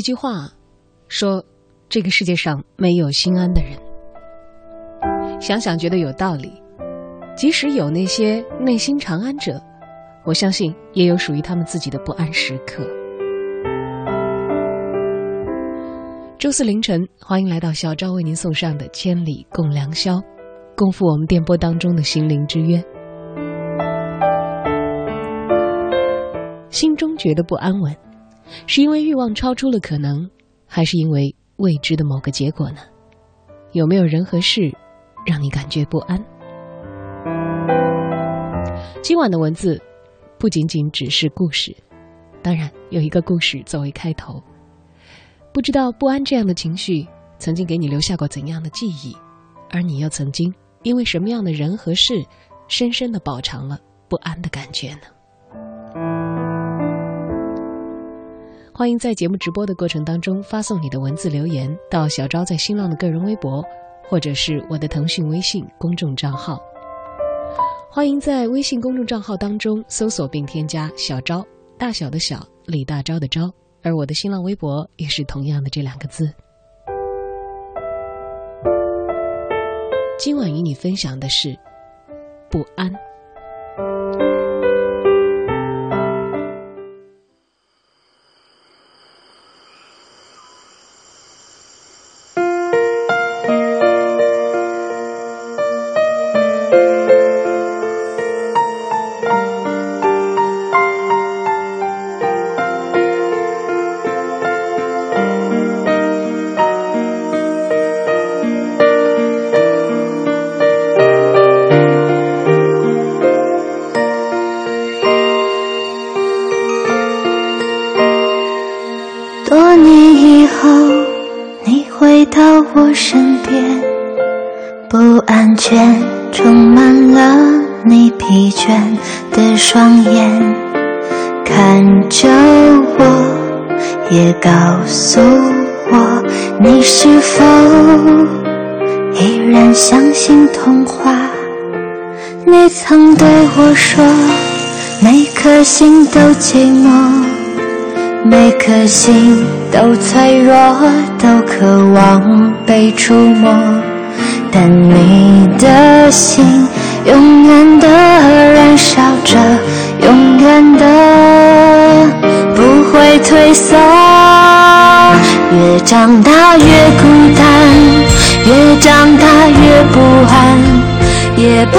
一句话，说这个世界上没有心安的人。想想觉得有道理。即使有那些内心长安者，我相信也有属于他们自己的不安时刻。周四凌晨，欢迎来到小昭为您送上的《千里共良宵》，共赴我们电波当中的心灵之约。心中觉得不安稳。是因为欲望超出了可能，还是因为未知的某个结果呢？有没有人和事让你感觉不安？今晚的文字不仅仅只是故事，当然有一个故事作为开头。不知道不安这样的情绪曾经给你留下过怎样的记忆，而你又曾经因为什么样的人和事，深深的饱尝了不安的感觉呢？欢迎在节目直播的过程当中发送你的文字留言到小昭在新浪的个人微博，或者是我的腾讯微信公众账号。欢迎在微信公众账号当中搜索并添加“小昭”，大小的小，李大钊的钊，而我的新浪微博也是同样的这两个字。今晚与你分享的是不安。心都寂寞，每颗心都脆弱，都渴望。被触摸，但你的心永远的燃烧着，永远的不会退缩。越长大越孤单，越长大越不安，也不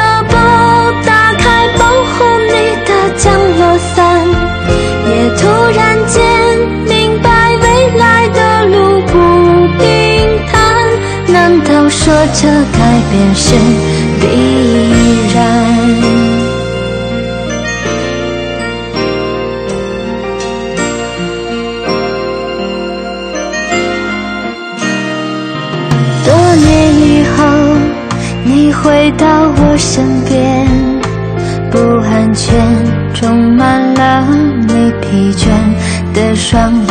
说这改变是必然？多年以后，你回到我身边，不安全充满了你疲倦的双眼，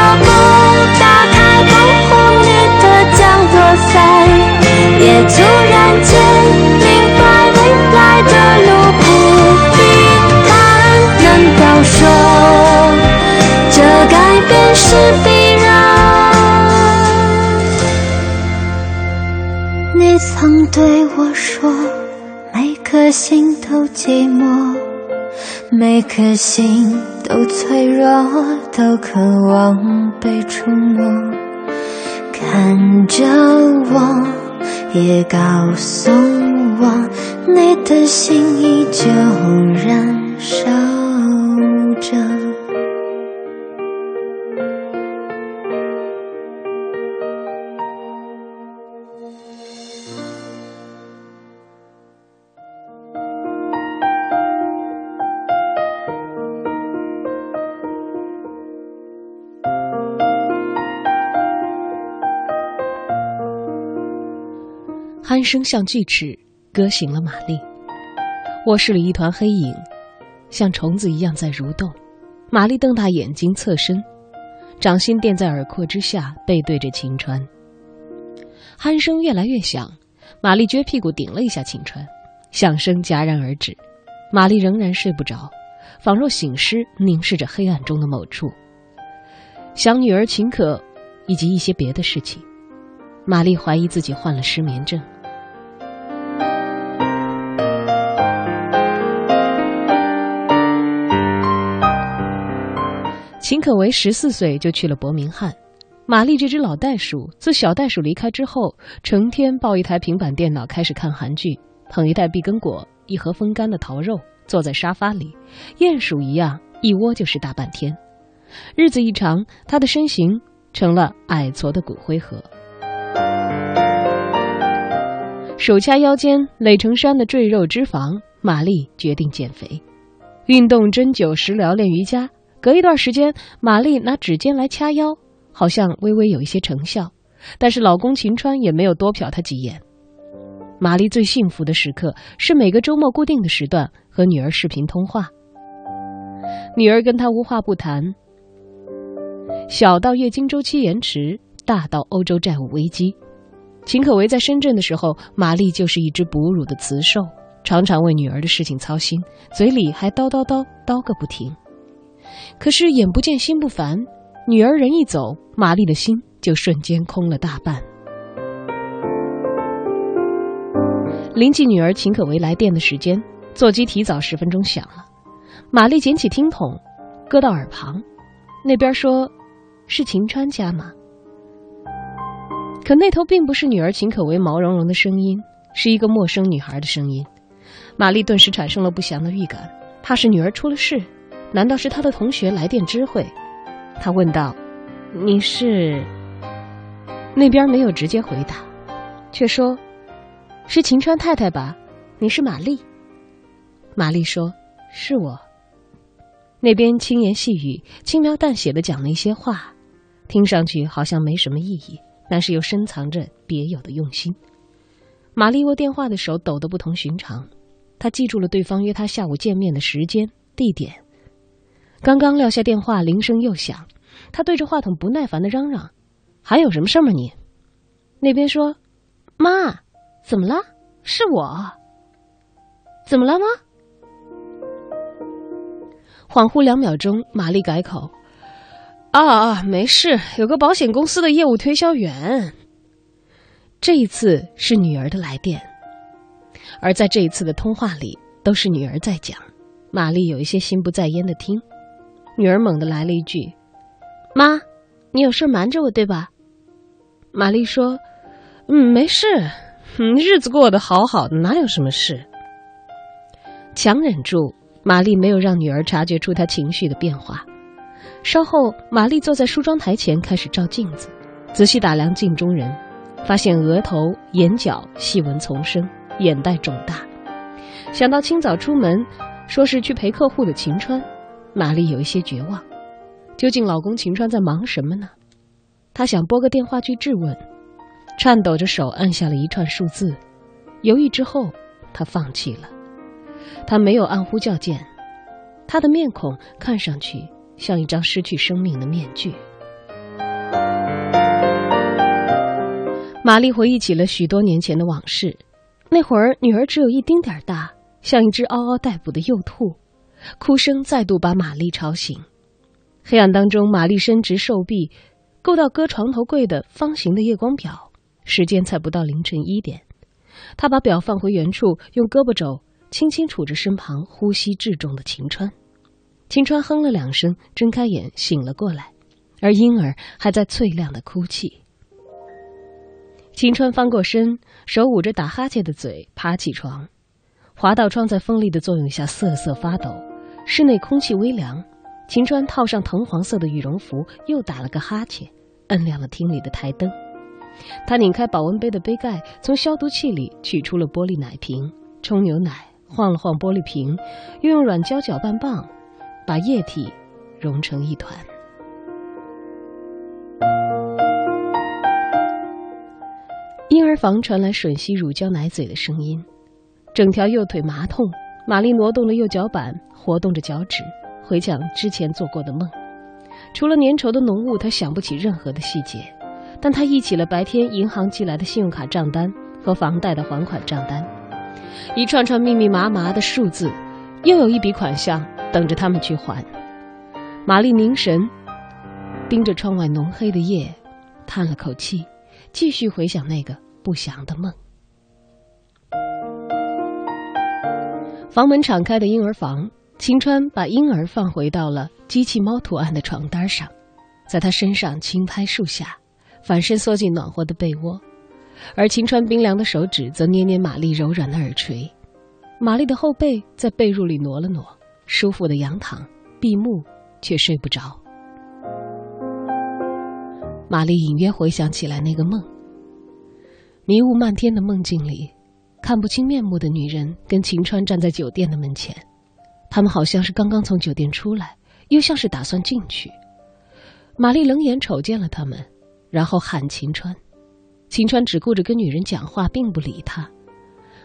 突然间明白未来的路不平坦。难道说这改变是必然？你曾对我说，每颗心都寂寞。每颗心都脆弱，都渴望被触摸。看着我，也告诉我，你的心依旧燃烧着。鼾声像锯齿，割醒了玛丽。卧室里一团黑影，像虫子一样在蠕动。玛丽瞪大眼睛，侧身，掌心垫在耳廓之下，背对着晴川。鼾声越来越响，玛丽撅屁股顶了一下晴川，响声戛然而止。玛丽仍然睡不着，仿若醒狮，凝视着黑暗中的某处，想女儿秦可，以及一些别的事情。玛丽怀疑自己患了失眠症。秦可为十四岁就去了伯明翰，玛丽这只老袋鼠自小袋鼠离开之后，成天抱一台平板电脑开始看韩剧，捧一袋碧根果，一盒风干的桃肉，坐在沙发里，鼹鼠一样一窝就是大半天。日子一长，他的身形成了矮矬的骨灰盒。手掐腰间垒成山的赘肉脂肪，玛丽决定减肥，运动、针灸、食疗、练瑜伽。隔一段时间，玛丽拿指尖来掐腰，好像微微有一些成效。但是老公秦川也没有多瞟她几眼。玛丽最幸福的时刻是每个周末固定的时段和女儿视频通话。女儿跟她无话不谈，小到月经周期延迟，大到欧洲债务危机。秦可为在深圳的时候，玛丽就是一只哺乳的雌兽，常常为女儿的事情操心，嘴里还叨叨叨叨个不停。可是眼不见心不烦，女儿人一走，玛丽的心就瞬间空了大半。临近女儿秦可为来电的时间，座机提早十分钟响了。玛丽捡起听筒，搁到耳旁，那边说：“是秦川家吗？”可那头并不是女儿秦可为毛茸茸的声音，是一个陌生女孩的声音。玛丽顿时产生了不祥的预感，怕是女儿出了事。难道是他的同学来电知会？他问道：“你是？”那边没有直接回答，却说：“是秦川太太吧？你是玛丽。”玛丽说：“是我。”那边轻言细语、轻描淡写的讲了一些话，听上去好像没什么意义，但是又深藏着别有的用心。玛丽握电话的手抖得不同寻常，她记住了对方约她下午见面的时间、地点。刚刚撂下电话，铃声又响，他对着话筒不耐烦的嚷嚷：“还有什么事吗你？”那边说：“妈，怎么了？是我。怎么了吗？”恍惚两秒钟，玛丽改口：“啊啊，没事，有个保险公司的业务推销员。”这一次是女儿的来电，而在这一次的通话里，都是女儿在讲。玛丽有一些心不在焉的听，女儿猛地来了一句：“妈，你有事瞒着我对吧？”玛丽说：“嗯，没事，嗯，日子过得好好的，哪有什么事？”强忍住，玛丽没有让女儿察觉出她情绪的变化。稍后，玛丽坐在梳妆台前开始照镜子，仔细打量镜中人，发现额头、眼角细纹丛生，眼袋肿大。想到清早出门。说是去陪客户的秦川，玛丽有一些绝望。究竟老公秦川在忙什么呢？她想拨个电话去质问，颤抖着手按下了一串数字。犹豫之后，她放弃了。她没有按呼叫键，她的面孔看上去像一张失去生命的面具。玛丽回忆起了许多年前的往事，那会儿女儿只有一丁点儿大。像一只嗷嗷待哺的幼兔，哭声再度把玛丽吵醒。黑暗当中，玛丽伸直手臂，够到搁床头柜的方形的夜光表，时间才不到凌晨一点。她把表放回原处，用胳膊肘轻轻杵着身旁呼吸至重的秦川。秦川哼了两声，睁开眼醒了过来，而婴儿还在脆亮的哭泣。秦川翻过身，手捂着打哈欠的嘴，爬起床。滑道窗在风力的作用下瑟瑟发抖，室内空气微凉。秦川套上藤黄色的羽绒服，又打了个哈欠，摁亮了厅里的台灯。他拧开保温杯的杯盖，从消毒器里取出了玻璃奶瓶，冲牛奶，晃了晃玻璃瓶，又用软胶搅拌棒把液体融成一团。婴儿房传来吮吸乳胶奶嘴的声音。整条右腿麻痛，玛丽挪动了右脚板，活动着脚趾，回想之前做过的梦。除了粘稠的浓雾，她想不起任何的细节，但她忆起了白天银行寄来的信用卡账单和房贷的还款账单，一串串密密麻麻的数字，又有一笔款项等着他们去还。玛丽凝神，盯着窗外浓黑的夜，叹了口气，继续回想那个不祥的梦。房门敞开的婴儿房，秦川把婴儿放回到了机器猫图案的床单上，在他身上轻拍数下，反身缩进暖和的被窝，而秦川冰凉的手指则捏捏玛丽柔软的耳垂，玛丽的后背在被褥里挪了挪，舒服的仰躺，闭目却睡不着。玛丽隐约回想起来那个梦，迷雾漫天的梦境里。看不清面目的女人跟秦川站在酒店的门前，他们好像是刚刚从酒店出来，又像是打算进去。玛丽冷眼瞅见了他们，然后喊秦川。秦川只顾着跟女人讲话，并不理他。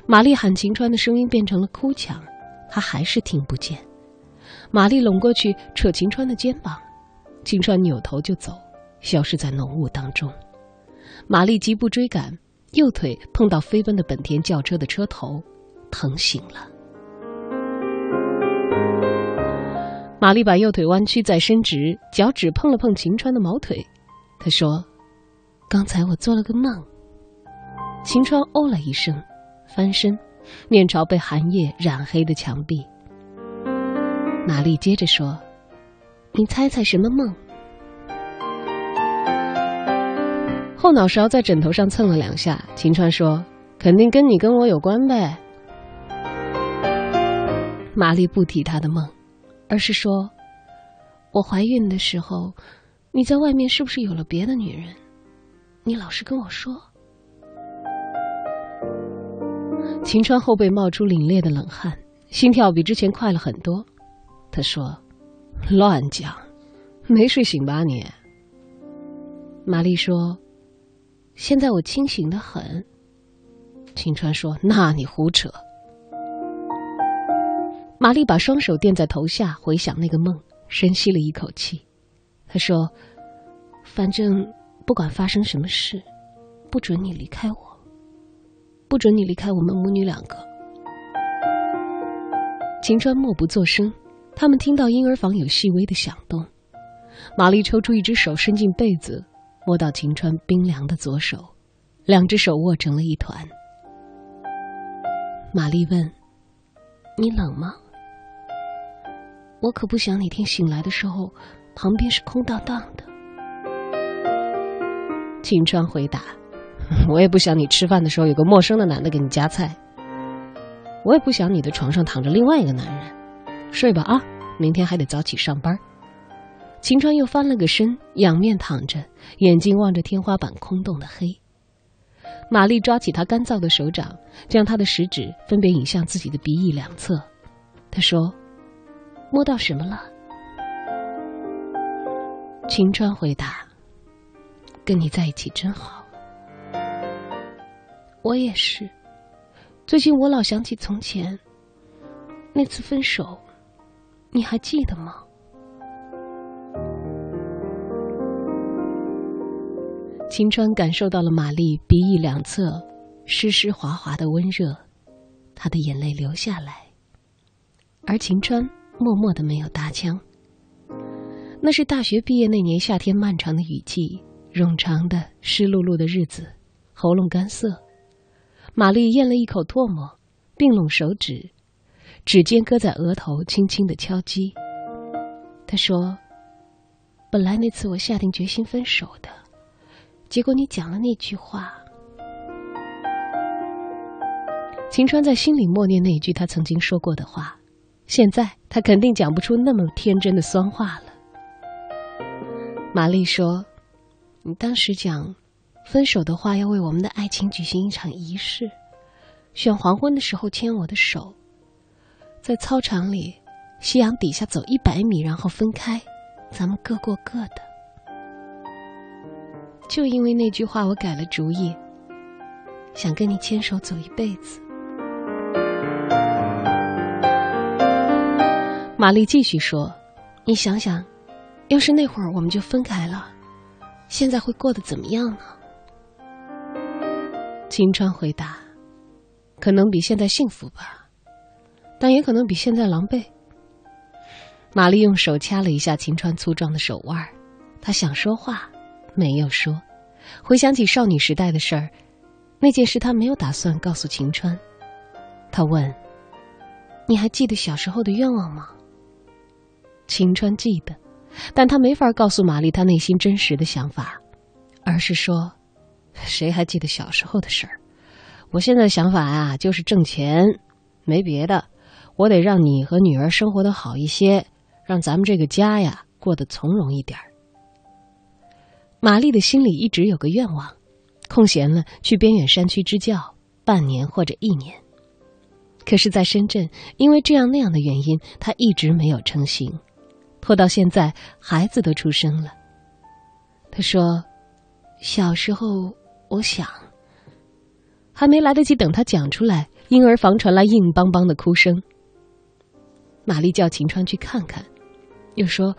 玛丽喊秦川的声音变成了哭腔，他还是听不见。玛丽拢过去扯秦川的肩膀，秦川扭头就走，消失在浓雾当中。玛丽急步追赶。右腿碰到飞奔的本田轿车的车头，疼醒了。玛丽把右腿弯曲再伸直，脚趾碰了碰秦川的毛腿。她说：“刚才我做了个梦。”秦川哦了一声，翻身，面朝被寒夜染黑的墙壁。玛丽接着说：“你猜猜什么梦？”后脑勺在枕头上蹭了两下，秦川说：“肯定跟你跟我有关呗。”玛丽不提他的梦，而是说：“我怀孕的时候，你在外面是不是有了别的女人？你老实跟我说。”秦川后背冒出凛冽的冷汗，心跳比之前快了很多。他说：“乱讲，没睡醒吧你？”玛丽说。现在我清醒的很。秦川说：“那你胡扯。”玛丽把双手垫在头下，回想那个梦，深吸了一口气。她说：“反正不管发生什么事，不准你离开我，不准你离开我们母女两个。”秦川默不作声。他们听到婴儿房有细微的响动。玛丽抽出一只手，伸进被子。摸到秦川冰凉的左手，两只手握成了一团。玛丽问：“你冷吗？”我可不想哪天醒来的时候，旁边是空荡荡的。秦川回答：“我也不想你吃饭的时候有个陌生的男的给你夹菜。我也不想你的床上躺着另外一个男人。睡吧啊，明天还得早起上班。”秦川又翻了个身，仰面躺着，眼睛望着天花板空洞的黑。玛丽抓起他干燥的手掌，将他的食指分别引向自己的鼻翼两侧。他说。摸到什么了？秦川回答：“跟你在一起真好。”我也是。最近我老想起从前那次分手，你还记得吗？秦川感受到了玛丽鼻翼两侧湿湿滑滑的温热，他的眼泪流下来，而秦川。默默的没有搭腔。那是大学毕业那年夏天漫长的雨季，冗长的湿漉漉的日子，喉咙干涩。玛丽咽了一口唾沫，并拢手指，指尖搁在额头，轻轻的敲击。他说：“本来那次我下定决心分手的，结果你讲了那句话。”秦川在心里默念那一句他曾经说过的话。现在他肯定讲不出那么天真的酸话了。玛丽说：“你当时讲分手的话，要为我们的爱情举行一场仪式，选黄昏的时候牵我的手，在操场里夕阳底下走一百米，然后分开，咱们各过各的。”就因为那句话，我改了主意，想跟你牵手走一辈子。玛丽继续说：“你想想，要是那会儿我们就分开了，现在会过得怎么样呢？”秦川回答：“可能比现在幸福吧，但也可能比现在狼狈。”玛丽用手掐了一下秦川粗壮的手腕儿，她想说话，没有说。回想起少女时代的事儿，那件事她没有打算告诉秦川。她问：“你还记得小时候的愿望吗？”秦川记得，但他没法告诉玛丽他内心真实的想法，而是说：“谁还记得小时候的事儿？我现在的想法啊，就是挣钱，没别的。我得让你和女儿生活的好一些，让咱们这个家呀过得从容一点儿。”玛丽的心里一直有个愿望，空闲了去边远山区支教半年或者一年。可是，在深圳，因为这样那样的原因，她一直没有成行。拖到现在，孩子都出生了。他说：“小时候，我想，还没来得及等他讲出来，婴儿房传来硬邦邦的哭声。”玛丽叫秦川去看看，又说：“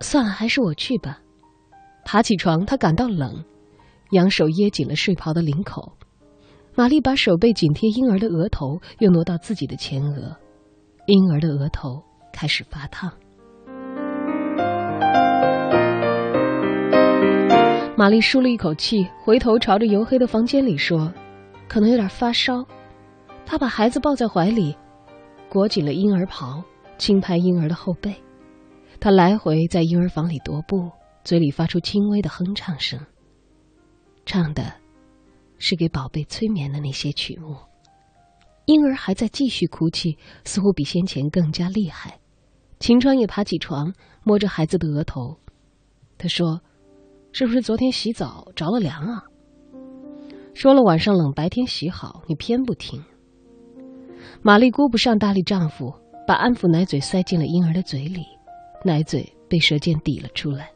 算了，还是我去吧。”爬起床，他感到冷，扬手掖紧了睡袍的领口。玛丽把手背紧贴婴儿的额头，又挪到自己的前额，婴儿的额头开始发烫。玛丽舒了一口气，回头朝着黝黑的房间里说：“可能有点发烧。”她把孩子抱在怀里，裹紧了婴儿袍，轻拍婴儿的后背。她来回在婴儿房里踱步，嘴里发出轻微的哼唱声，唱的是给宝贝催眠的那些曲目。婴儿还在继续哭泣，似乎比先前更加厉害。秦川也爬起床，摸着孩子的额头，他说。是不是昨天洗澡着了凉啊？说了晚上冷，白天洗好，你偏不听。玛丽顾不上搭理丈夫，把安抚奶嘴塞进了婴儿的嘴里，奶嘴被舌尖抵了出来。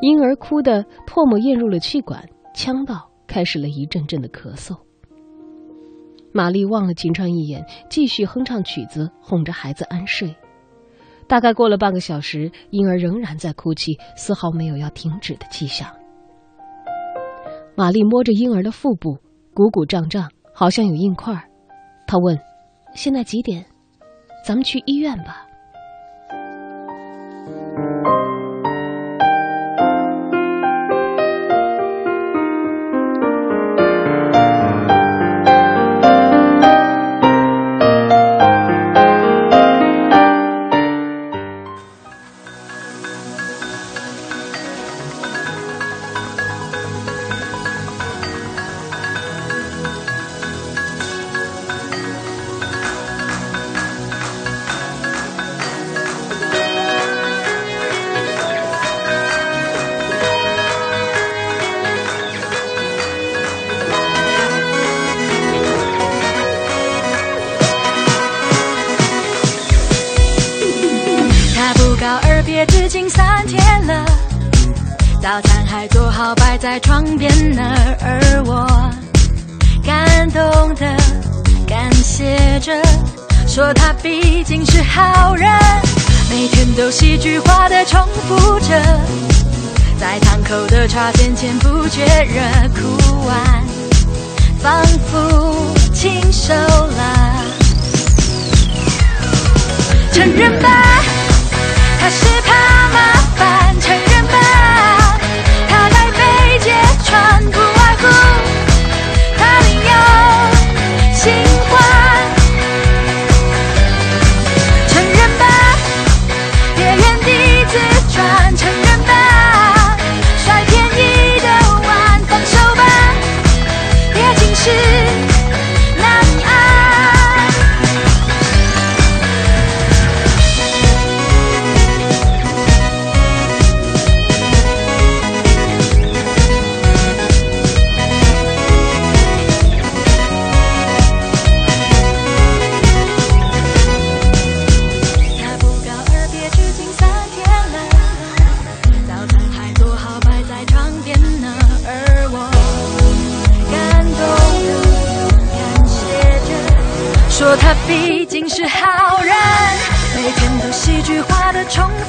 婴儿哭得唾沫咽入了气管，呛到，开始了一阵阵的咳嗽。玛丽望了秦川一眼，继续哼唱曲子，哄着孩子安睡。大概过了半个小时，婴儿仍然在哭泣，丝毫没有要停止的迹象。玛丽摸着婴儿的腹部，鼓鼓胀胀，好像有硬块。她问：“现在几点？咱们去医院吧。”一句话的重复着，在堂口的茶点前不觉热哭完，仿佛亲手了，承认吧。他是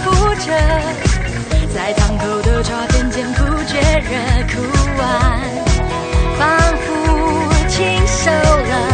浮着，在烫口的茶点间不觉热苦完，仿佛清瘦了。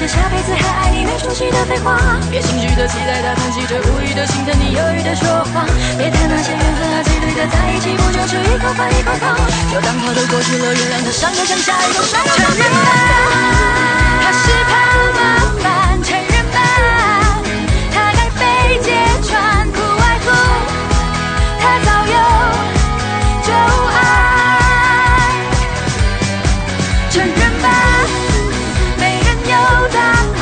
些下辈子还爱你没出息的废话。别心虚的期待他叹息着无语的心疼你犹豫的说谎。别谈那些缘分和几率的在一起，不就是一口饭一口汤？就当他都过去了，原谅他伤口像下一口伤。承认吧，他是怕麻烦。承认吧，他该被揭穿，不爱护，他早有旧爱。承认吧，人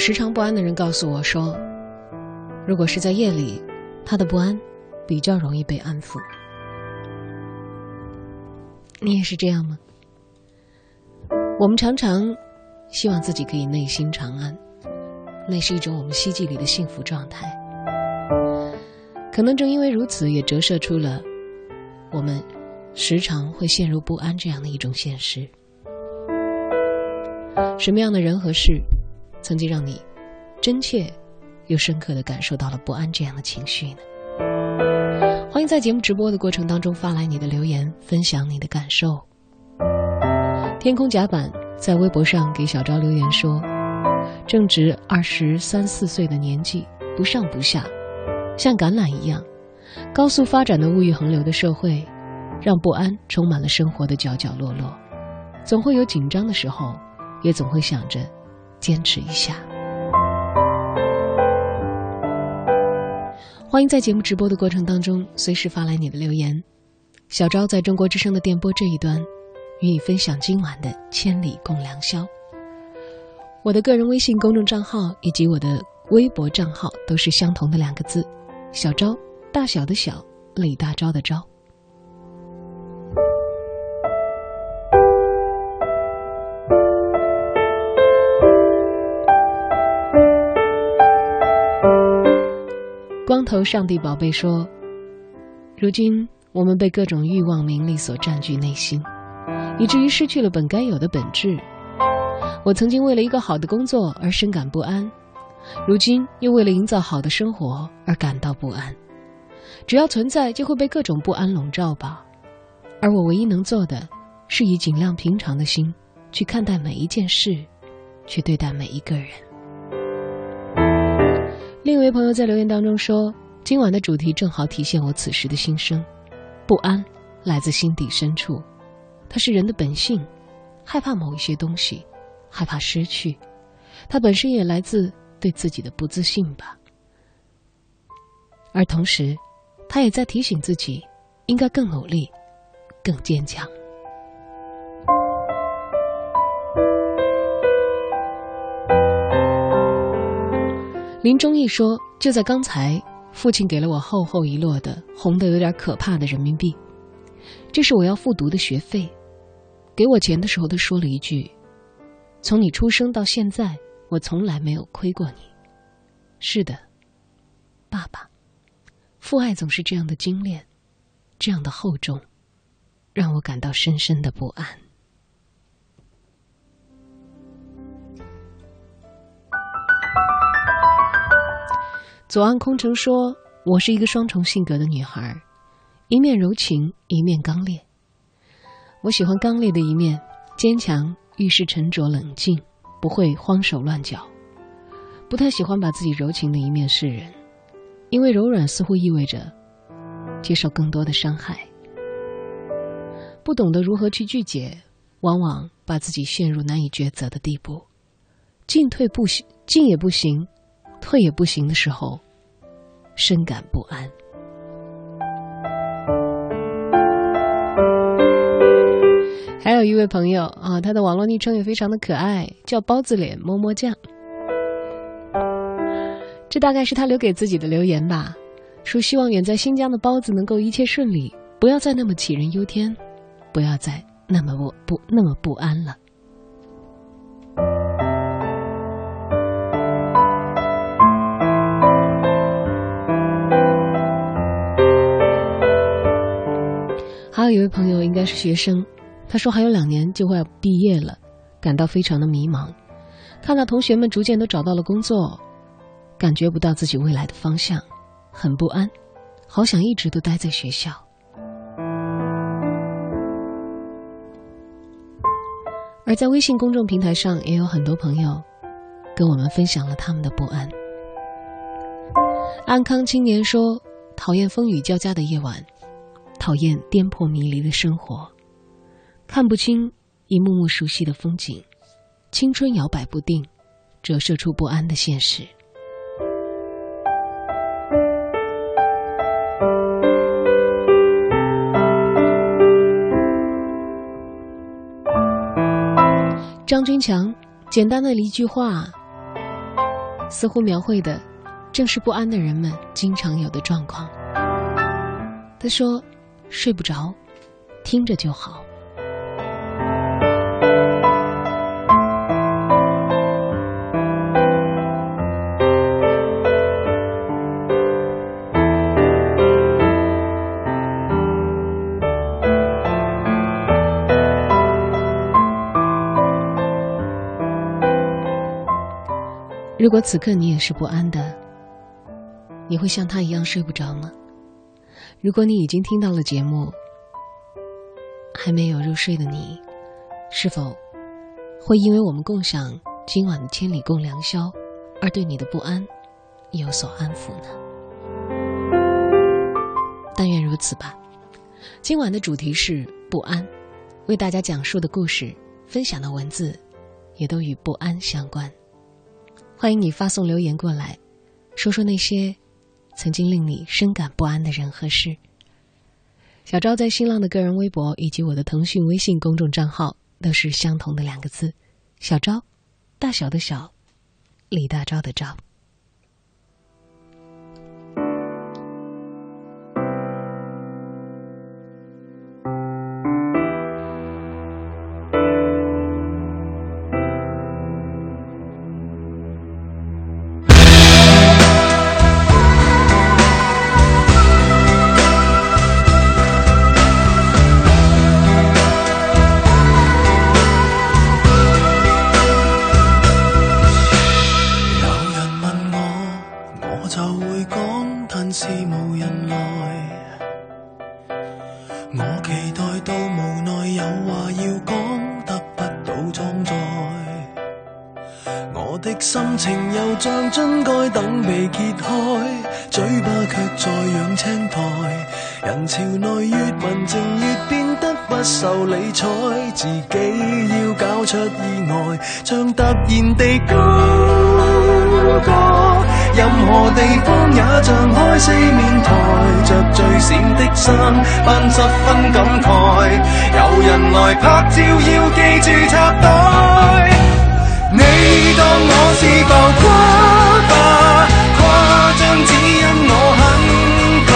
时常不安的人告诉我说，如果是在夜里，他的不安比较容易被安抚。你也是这样吗？我们常常希望自己可以内心长安，那是一种我们希冀里的幸福状态。可能正因为如此，也折射出了我们时常会陷入不安这样的一种现实。什么样的人和事，曾经让你真切又深刻的感受到了不安这样的情绪呢？欢迎在节目直播的过程当中发来你的留言，分享你的感受。天空甲板在微博上给小昭留言说：“正值二十三四岁的年纪，不上不下，像橄榄一样，高速发展的物欲横流的社会，让不安充满了生活的角角落落，总会有紧张的时候，也总会想着坚持一下。”欢迎在节目直播的过程当中随时发来你的留言。小昭在中国之声的电波这一端，与你分享今晚的千里共良宵。我的个人微信公众账号以及我的微博账号都是相同的两个字：小昭，大小的小，李大钊的钊。光头上帝宝贝说：“如今我们被各种欲望、名利所占据内心，以至于失去了本该有的本质。我曾经为了一个好的工作而深感不安，如今又为了营造好的生活而感到不安。只要存在，就会被各种不安笼罩吧。而我唯一能做的，是以尽量平常的心去看待每一件事，去对待每一个人。”另一位朋友在留言当中说：“今晚的主题正好体现我此时的心声，不安来自心底深处，它是人的本性，害怕某一些东西，害怕失去，它本身也来自对自己的不自信吧。而同时，他也在提醒自己，应该更努力，更坚强。”林忠义说：“就在刚才，父亲给了我厚厚一摞的红的有点可怕的人民币，这是我要复读的学费。给我钱的时候，他说了一句：‘从你出生到现在，我从来没有亏过你。’是的，爸爸，父爱总是这样的精炼，这样的厚重，让我感到深深的不安。”左岸空城说：“我是一个双重性格的女孩，一面柔情，一面刚烈。我喜欢刚烈的一面，坚强，遇事沉着冷静，不会慌手乱脚。不太喜欢把自己柔情的一面示人，因为柔软似乎意味着接受更多的伤害。不懂得如何去拒绝，往往把自己陷入难以抉择的地步。进退不行，进也不行。”退也不行的时候，深感不安。还有一位朋友啊，他的网络昵称也非常的可爱，叫包子脸么么酱。这大概是他留给自己的留言吧，说希望远在新疆的包子能够一切顺利，不要再那么杞人忧天，不要再那么不不那么不安了。还有一位朋友应该是学生，他说还有两年就会要毕业了，感到非常的迷茫。看到同学们逐渐都找到了工作，感觉不到自己未来的方向，很不安，好想一直都待在学校。而在微信公众平台上，也有很多朋友跟我们分享了他们的不安。安康青年说：“讨厌风雨交加的夜晚。”讨厌颠簸迷离的生活，看不清一幕幕熟悉的风景，青春摇摆不定，折射出不安的现实。张军强简单的一句话，似乎描绘的正是不安的人们经常有的状况。他说。睡不着，听着就好。如果此刻你也是不安的，你会像他一样睡不着吗？如果你已经听到了节目，还没有入睡的你，是否会因为我们共享今晚的千里共良宵，而对你的不安有所安抚呢？但愿如此吧。今晚的主题是不安，为大家讲述的故事、分享的文字，也都与不安相关。欢迎你发送留言过来，说说那些。曾经令你深感不安的人和事。小昭在新浪的个人微博以及我的腾讯微信公众账号都是相同的两个字：小昭，大小的小，李大钊的昭。又像樽盖等被揭开，嘴巴却在养青苔。人潮内越文静越变得不受理睬，自己要搞出意外，像突然地高歌。任何地方也像开四面台，着最闪的衫，扮十分感慨。有人来拍照，要记住插袋。你当我是浮夸吧，夸张只因我很怕，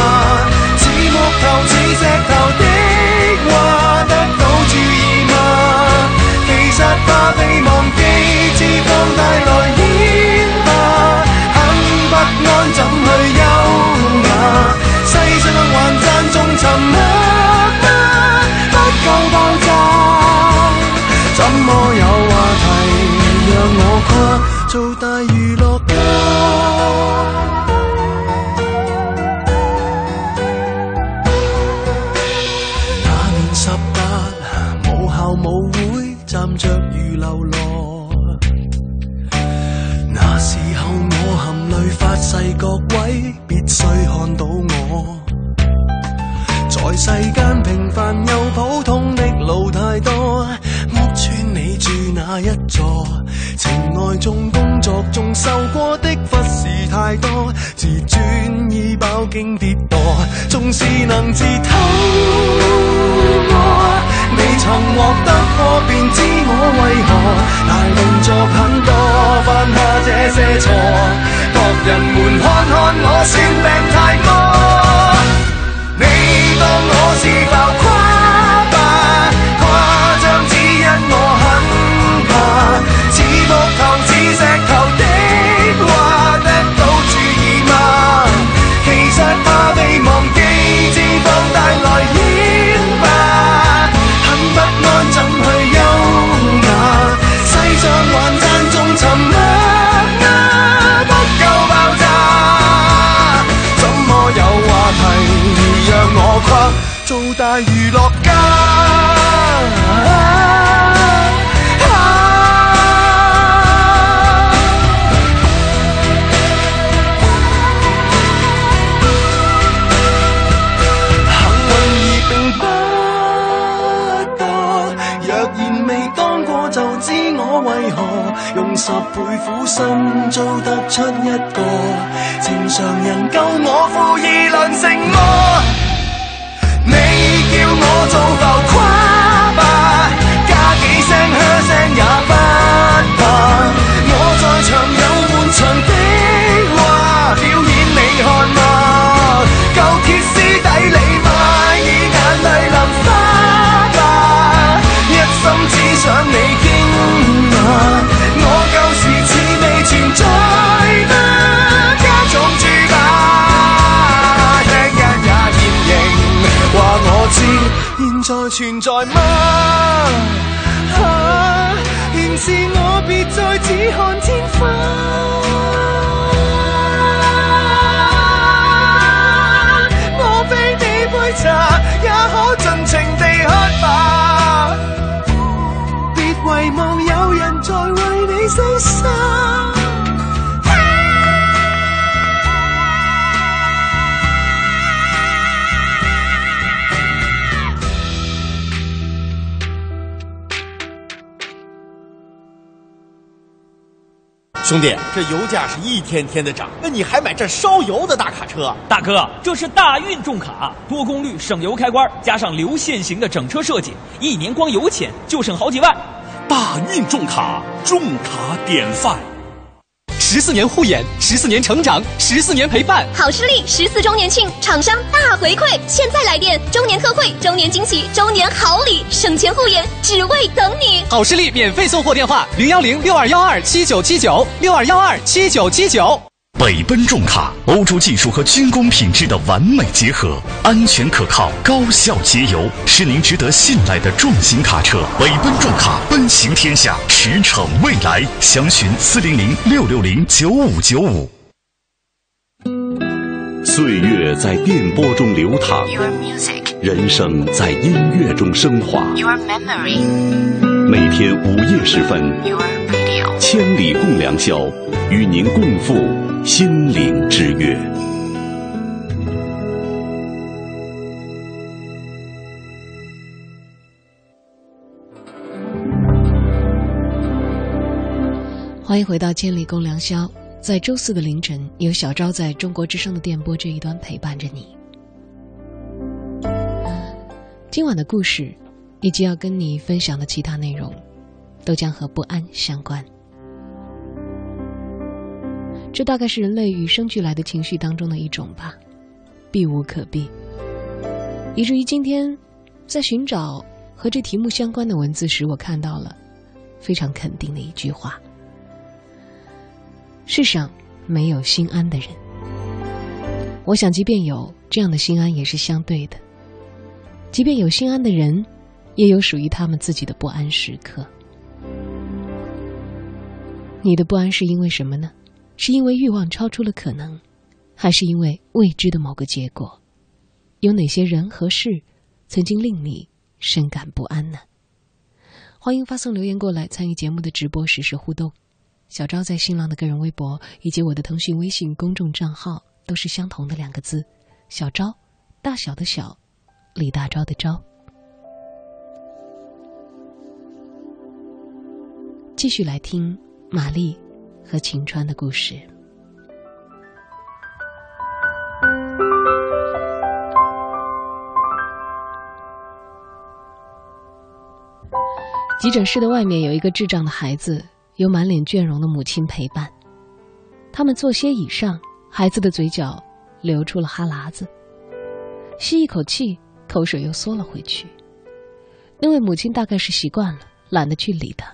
似木头似石头的话得到注意吗？其实怕被忘记，只放大来演吧，很不安怎去优雅？世上还赞颂沉默吗？不够爆炸，怎么有经跌堕，纵是能自偷我，未曾获得过便知我为何大动作很多，犯下这些錯，各人们看看我算病太多。你当我是浮出一個存在吗？啊，仍是我别再只看天花。兄弟，这油价是一天天的涨，那你还买这烧油的大卡车？大哥，这是大运重卡，多功率省油开关，加上流线型的整车设计，一年光油钱就省好几万。大运重卡，重卡典范。十四年护眼，十四年成长，十四年陪伴。好视力十四周年庆，厂商大回馈，现在来电，周年特惠，周年惊喜，周年好礼，省钱护眼，只为等你。好视力免费送货电话：零幺零六二幺二七九七九六二幺二七九七九。北奔重卡，欧洲技术和军工品质的完美结合，安全可靠，高效节油，是您值得信赖的重型卡车。北奔重卡，奔行天下，驰骋未来。详询四零零六六零九五九五。岁月在电波中流淌，人生在音乐中升华。每天午夜时分，千里共良宵，与您共赴心灵之约。欢迎回到《千里共良宵》，在周四的凌晨，有小昭在中国之声的电波这一端陪伴着你。今晚的故事，以及要跟你分享的其他内容，都将和不安相关。这大概是人类与生俱来的情绪当中的一种吧，避无可避。以至于今天，在寻找和这题目相关的文字时，我看到了非常肯定的一句话。世上没有心安的人，我想，即便有这样的心安，也是相对的。即便有心安的人，也有属于他们自己的不安时刻。你的不安是因为什么呢？是因为欲望超出了可能，还是因为未知的某个结果？有哪些人和事曾经令你深感不安呢？欢迎发送留言过来参与节目的直播实时互动。小昭在新浪的个人微博以及我的腾讯微信公众账号都是相同的两个字：小昭，大小的小，李大钊的钊。继续来听玛丽和晴川的故事。急诊室的外面有一个智障的孩子。有满脸倦容的母亲陪伴，他们坐些椅上，孩子的嘴角流出了哈喇子，吸一口气，口水又缩了回去。那位母亲大概是习惯了，懒得去理他，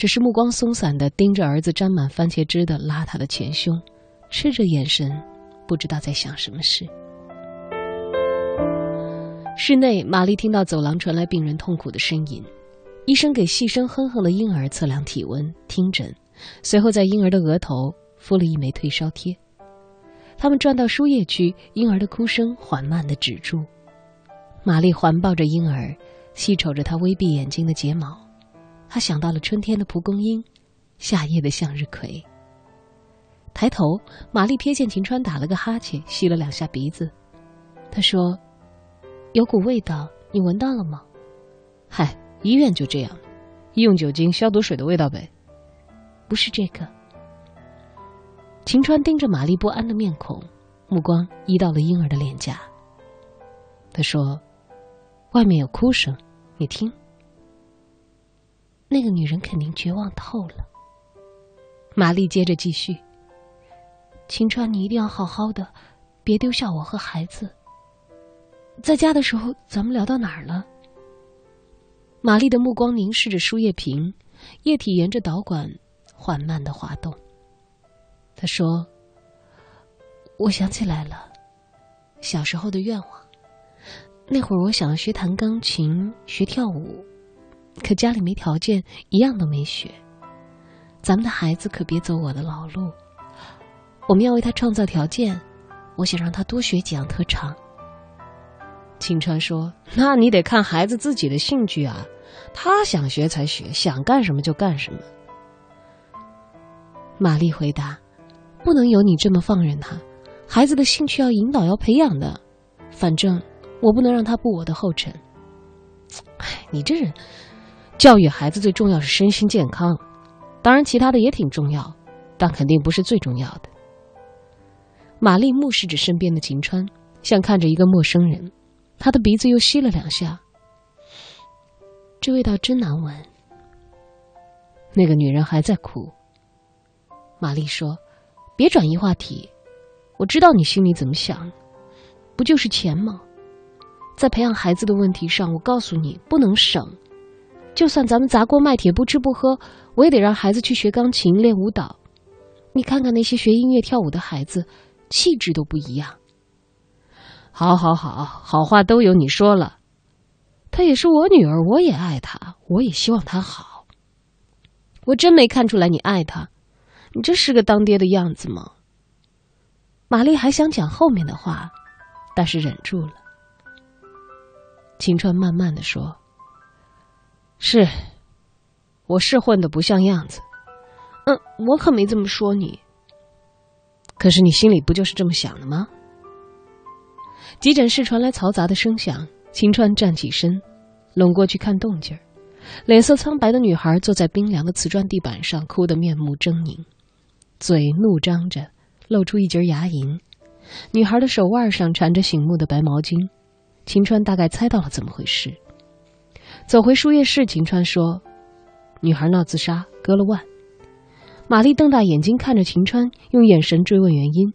只是目光松散的盯着儿子沾满番茄汁的邋遢的前胸，吃着眼神，不知道在想什么事。室内，玛丽听到走廊传来病人痛苦的呻吟。医生给细声哼哼的婴儿测量体温、听诊，随后在婴儿的额头敷了一枚退烧贴。他们转到输液区，婴儿的哭声缓慢的止住。玛丽环抱着婴儿，细瞅着他微闭眼睛的睫毛，他想到了春天的蒲公英，夏夜的向日葵。抬头，玛丽瞥见秦川打了个哈欠，吸了两下鼻子。他说：“有股味道，你闻到了吗？”“嗨。”医院就这样，医用酒精消毒水的味道呗。不是这个。秦川盯着玛丽不安的面孔，目光移到了婴儿的脸颊。他说：“外面有哭声，你听。”那个女人肯定绝望透了。玛丽接着继续：“秦川，你一定要好好的，别丢下我和孩子。在家的时候，咱们聊到哪儿了？”玛丽的目光凝视着输液瓶，液体沿着导管缓慢的滑动。她说：“我想起来了，小时候的愿望。那会儿我想要学弹钢琴，学跳舞，可家里没条件，一样都没学。咱们的孩子可别走我的老路，我们要为他创造条件。我想让他多学几样特长。”青川说：“那你得看孩子自己的兴趣啊，他想学才学，想干什么就干什么。”玛丽回答：“不能有你这么放任他，孩子的兴趣要引导，要培养的。反正我不能让他步我的后尘。”哎，你这人，教育孩子最重要是身心健康，当然其他的也挺重要，但肯定不是最重要的。玛丽目视着身边的秦川，像看着一个陌生人。他的鼻子又吸了两下，这味道真难闻。那个女人还在哭。玛丽说：“别转移话题，我知道你心里怎么想，不就是钱吗？在培养孩子的问题上，我告诉你不能省。就算咱们砸锅卖铁不吃不喝，我也得让孩子去学钢琴、练舞蹈。你看看那些学音乐、跳舞的孩子，气质都不一样。”好，好，好，好话都由你说了。她也是我女儿，我也爱她，我也希望她好。我真没看出来你爱她，你这是个当爹的样子吗？玛丽还想讲后面的话，但是忍住了。秦川慢慢的说：“是，我是混的不像样子，嗯，我可没这么说你。可是你心里不就是这么想的吗？急诊室传来嘈杂的声响，秦川站起身，拢过去看动静儿。脸色苍白的女孩坐在冰凉的瓷砖地板上，哭得面目狰狞，嘴怒张着，露出一截牙龈。女孩的手腕上缠着醒目的白毛巾。秦川大概猜到了怎么回事，走回输液室。秦川说：“女孩闹自杀，割了腕。”玛丽瞪大眼睛看着秦川，用眼神追问原因。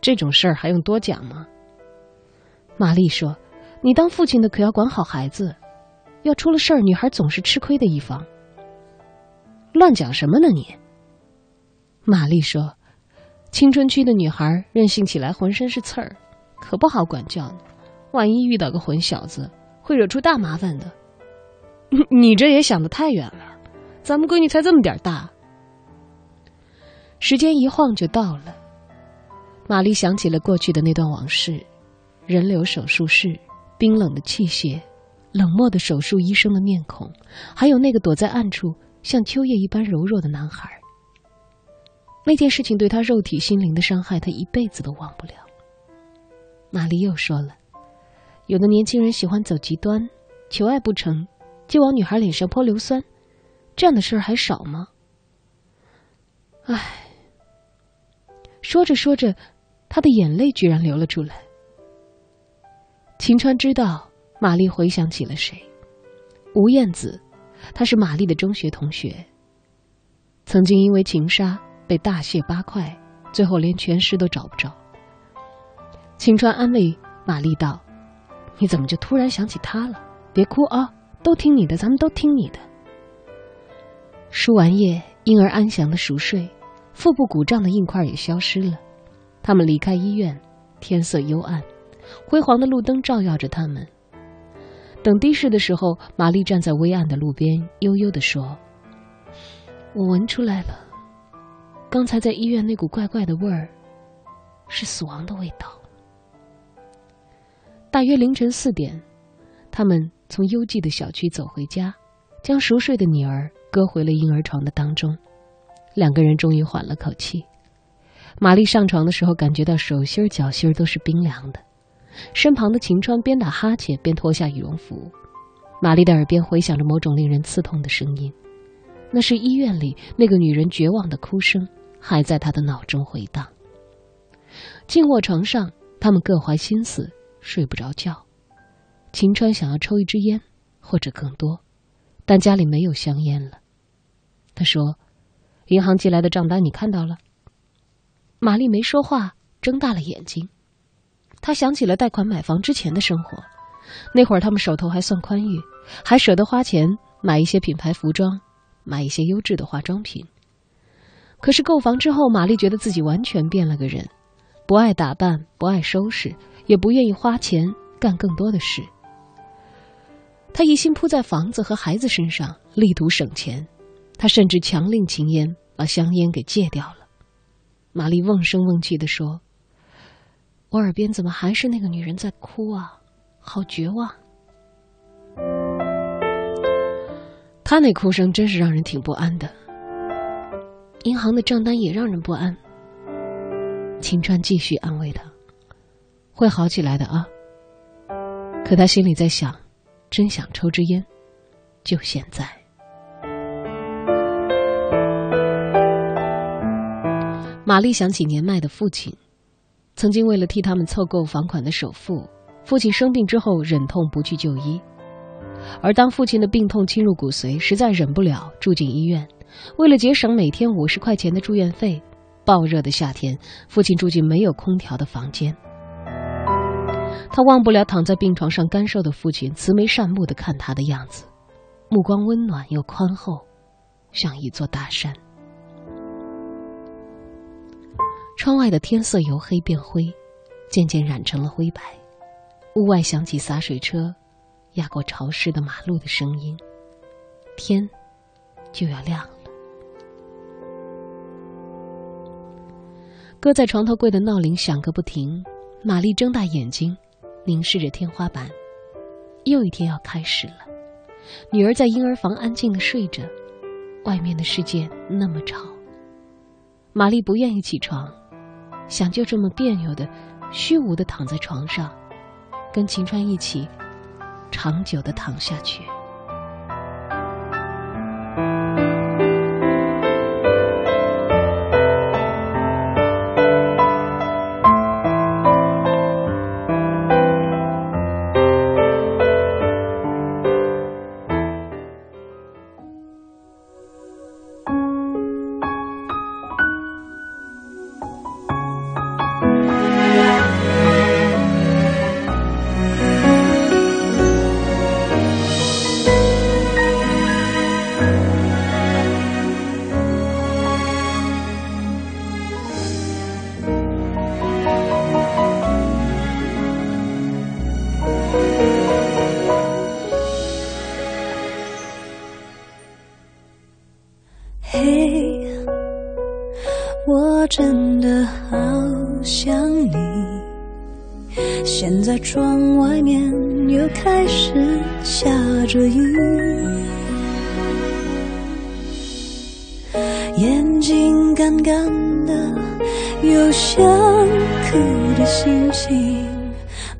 这种事儿还用多讲吗？玛丽说：“你当父亲的可要管好孩子，要出了事儿，女孩总是吃亏的一方。”乱讲什么呢你？玛丽说：“青春期的女孩任性起来，浑身是刺儿，可不好管教。万一遇到个混小子，会惹出大麻烦的。你这也想得太远了，咱们闺女才这么点大。”时间一晃就到了，玛丽想起了过去的那段往事：人流手术室、冰冷的器械、冷漠的手术医生的面孔，还有那个躲在暗处像秋叶一般柔弱的男孩。那件事情对他肉体心灵的伤害，他一辈子都忘不了。玛丽又说了：“有的年轻人喜欢走极端，求爱不成，就往女孩脸上泼硫酸，这样的事儿还少吗？”唉。说着说着，他的眼泪居然流了出来。秦川知道玛丽回想起了谁，吴燕子，她是玛丽的中学同学。曾经因为情杀被大卸八块，最后连全尸都找不着。秦川安慰玛丽道：“你怎么就突然想起他了？别哭啊，都听你的，咱们都听你的。”输完液，婴儿安详的熟睡。腹部鼓胀的硬块也消失了，他们离开医院，天色幽暗，辉煌的路灯照耀着他们。等的士的时候，玛丽站在微暗的路边，悠悠地说：“我闻出来了，刚才在医院那股怪怪的味儿，是死亡的味道。”大约凌晨四点，他们从幽寂的小区走回家，将熟睡的女儿搁回了婴儿床的当中。两个人终于缓了口气。玛丽上床的时候，感觉到手心脚心都是冰凉的。身旁的秦川边打哈欠边脱下羽绒服。玛丽的耳边回响着某种令人刺痛的声音，那是医院里那个女人绝望的哭声，还在她的脑中回荡。静卧床上，他们各怀心思，睡不着觉。秦川想要抽一支烟，或者更多，但家里没有香烟了。他说。银行寄来的账单你看到了？玛丽没说话，睁大了眼睛。他想起了贷款买房之前的生活，那会儿他们手头还算宽裕，还舍得花钱买一些品牌服装，买一些优质的化妆品。可是购房之后，玛丽觉得自己完全变了个人，不爱打扮，不爱收拾，也不愿意花钱干更多的事。他一心扑在房子和孩子身上，力图省钱。他甚至强令秦烟把香烟给戒掉了。玛丽瓮声瓮气地说：“我耳边怎么还是那个女人在哭啊？好绝望！他那哭声真是让人挺不安的。银行的账单也让人不安。”秦川继续安慰他：“会好起来的啊。”可他心里在想：真想抽支烟，就现在。玛丽想起年迈的父亲，曾经为了替他们凑够房款的首付，父亲生病之后忍痛不去就医，而当父亲的病痛侵入骨髓，实在忍不了，住进医院。为了节省每天五十块钱的住院费，暴热的夏天，父亲住进没有空调的房间。他忘不了躺在病床上干瘦的父亲，慈眉善目的看他的样子，目光温暖又宽厚，像一座大山。窗外的天色由黑变灰，渐渐染成了灰白。屋外响起洒水车压过潮湿的马路的声音。天就要亮了。搁在床头柜的闹铃响个不停。玛丽睁大眼睛，凝视着天花板。又一天要开始了。女儿在婴儿房安静的睡着，外面的世界那么吵。玛丽不愿意起床，想就这么别扭的、虚无的躺在床上，跟秦川一起长久的躺下去。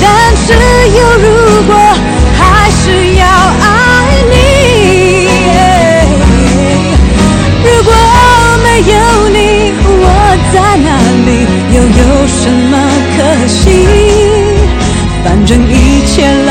但是有如果，还是要爱你。如果没有你，我在哪里？又有什么可惜？反正一切来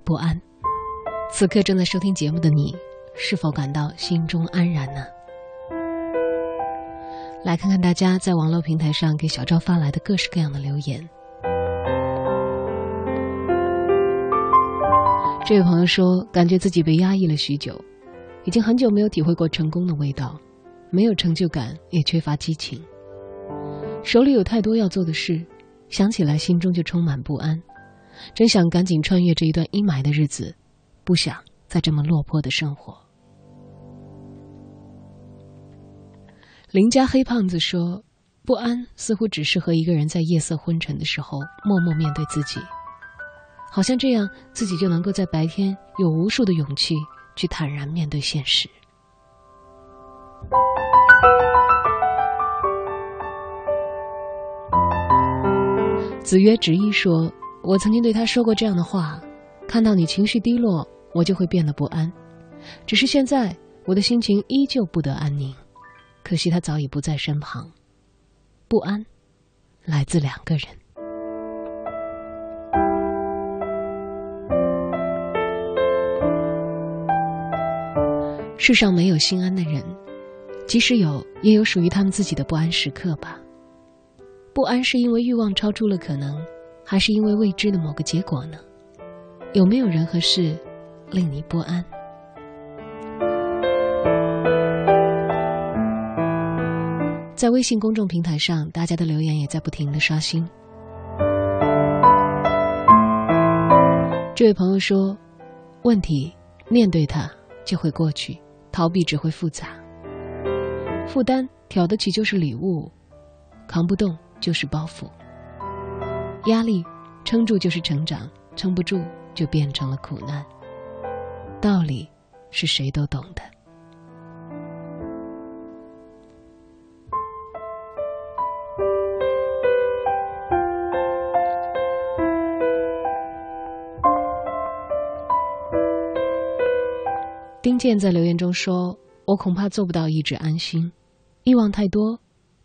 不安。此刻正在收听节目的你，是否感到心中安然呢？来看看大家在网络平台上给小赵发来的各式各样的留言。这位朋友说，感觉自己被压抑了许久，已经很久没有体会过成功的味道，没有成就感，也缺乏激情。手里有太多要做的事，想起来心中就充满不安，真想赶紧穿越这一段阴霾的日子，不想再这么落魄的生活。邻家黑胖子说：“不安似乎只适合一个人在夜色昏沉的时候默默面对自己，好像这样自己就能够在白天有无数的勇气去坦然面对现实。”子曰：“执一说，我曾经对他说过这样的话：看到你情绪低落，我就会变得不安。只是现在，我的心情依旧不得安宁。”可惜他早已不在身旁，不安来自两个人。世上没有心安的人，即使有，也有属于他们自己的不安时刻吧。不安是因为欲望超出了可能，还是因为未知的某个结果呢？有没有人和事令你不安？在微信公众平台上，大家的留言也在不停的刷新。这位朋友说：“问题面对它就会过去，逃避只会复杂。负担挑得起就是礼物，扛不动就是包袱。压力撑住就是成长，撑不住就变成了苦难。道理是谁都懂的。”丁健在留言中说：“我恐怕做不到一直安心，欲望太多，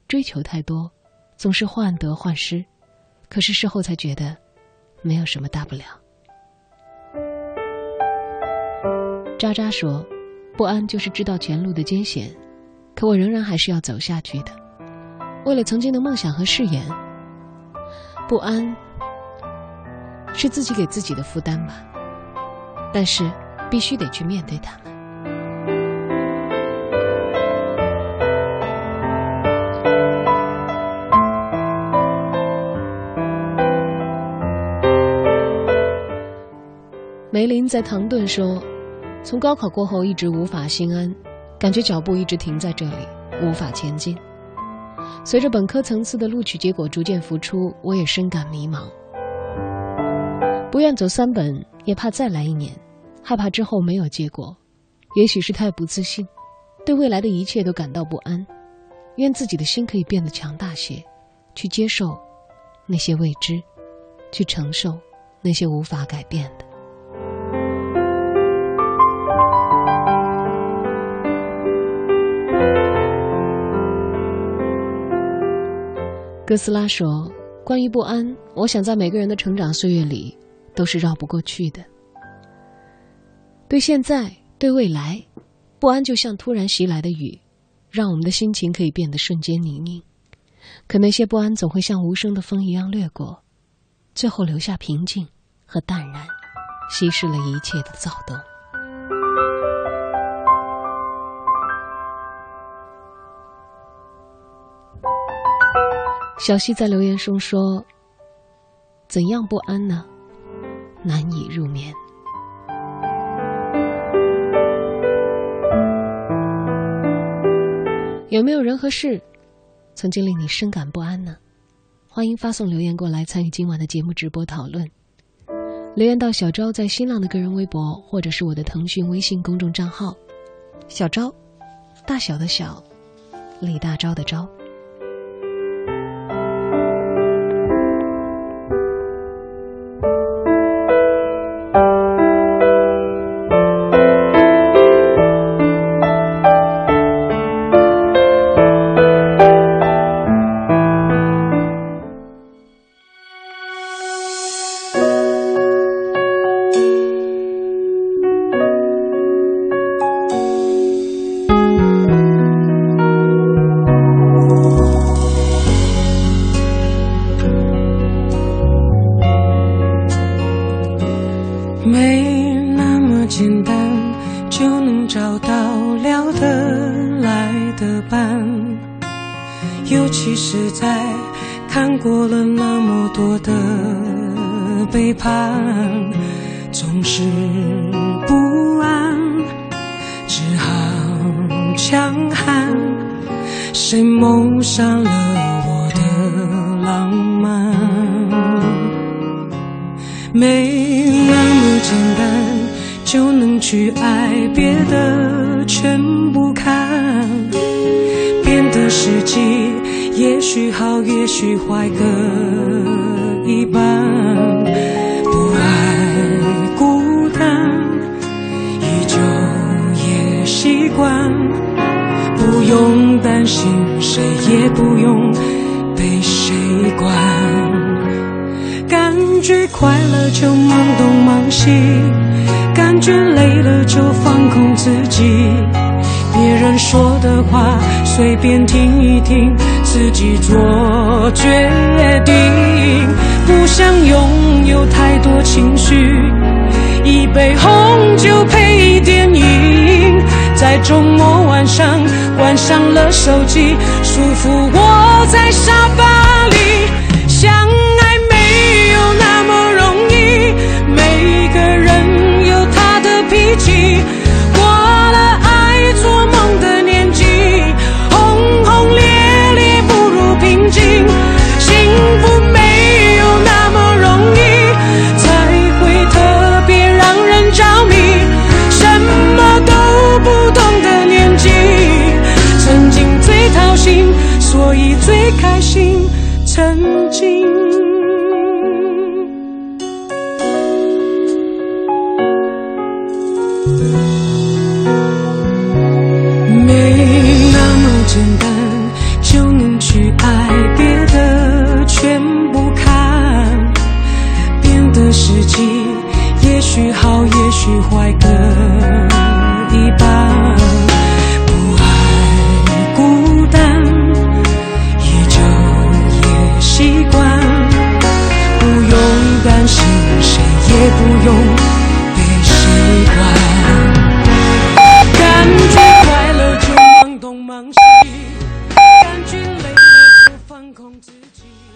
追求太多，总是患得患失。可是事后才觉得，没有什么大不了。”渣渣说：“不安就是知道前路的艰险，可我仍然还是要走下去的。为了曾经的梦想和誓言，不安是自己给自己的负担吧。但是必须得去面对它。”梅林在唐顿说：“从高考过后一直无法心安，感觉脚步一直停在这里，无法前进。随着本科层次的录取结果逐渐浮出，我也深感迷茫。不愿走三本，也怕再来一年，害怕之后没有结果。也许是太不自信，对未来的一切都感到不安。愿自己的心可以变得强大些，去接受那些未知，去承受那些无法改变的。”哥斯拉说：“关于不安，我想在每个人的成长岁月里，都是绕不过去的。对现在，对未来，不安就像突然袭来的雨，让我们的心情可以变得瞬间泥泞。可那些不安总会像无声的风一样掠过，最后留下平静和淡然，稀释了一切的躁动。”小溪在留言中说：“怎样不安呢？难以入眠。有没有人和事曾经令你深感不安呢？欢迎发送留言过来参与今晚的节目直播讨论。留言到小昭在新浪的个人微博，或者是我的腾讯微信公众账号‘小昭’，大小的小，李大钊的钊。”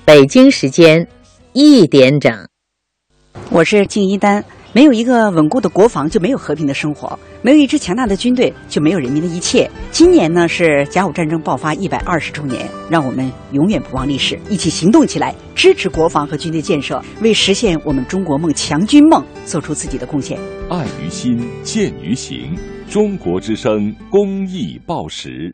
北京时间一点整。我是敬一丹。没有一个稳固的国防，就没有和平的生活；没有一支强大的军队，就没有人民的一切。今年呢是甲午战争爆发一百二十周年，让我们永远不忘历史，一起行动起来，支持国防和军队建设，为实现我们中国梦、强军梦做出自己的贡献。爱于心，见于行。中国之声公益报时。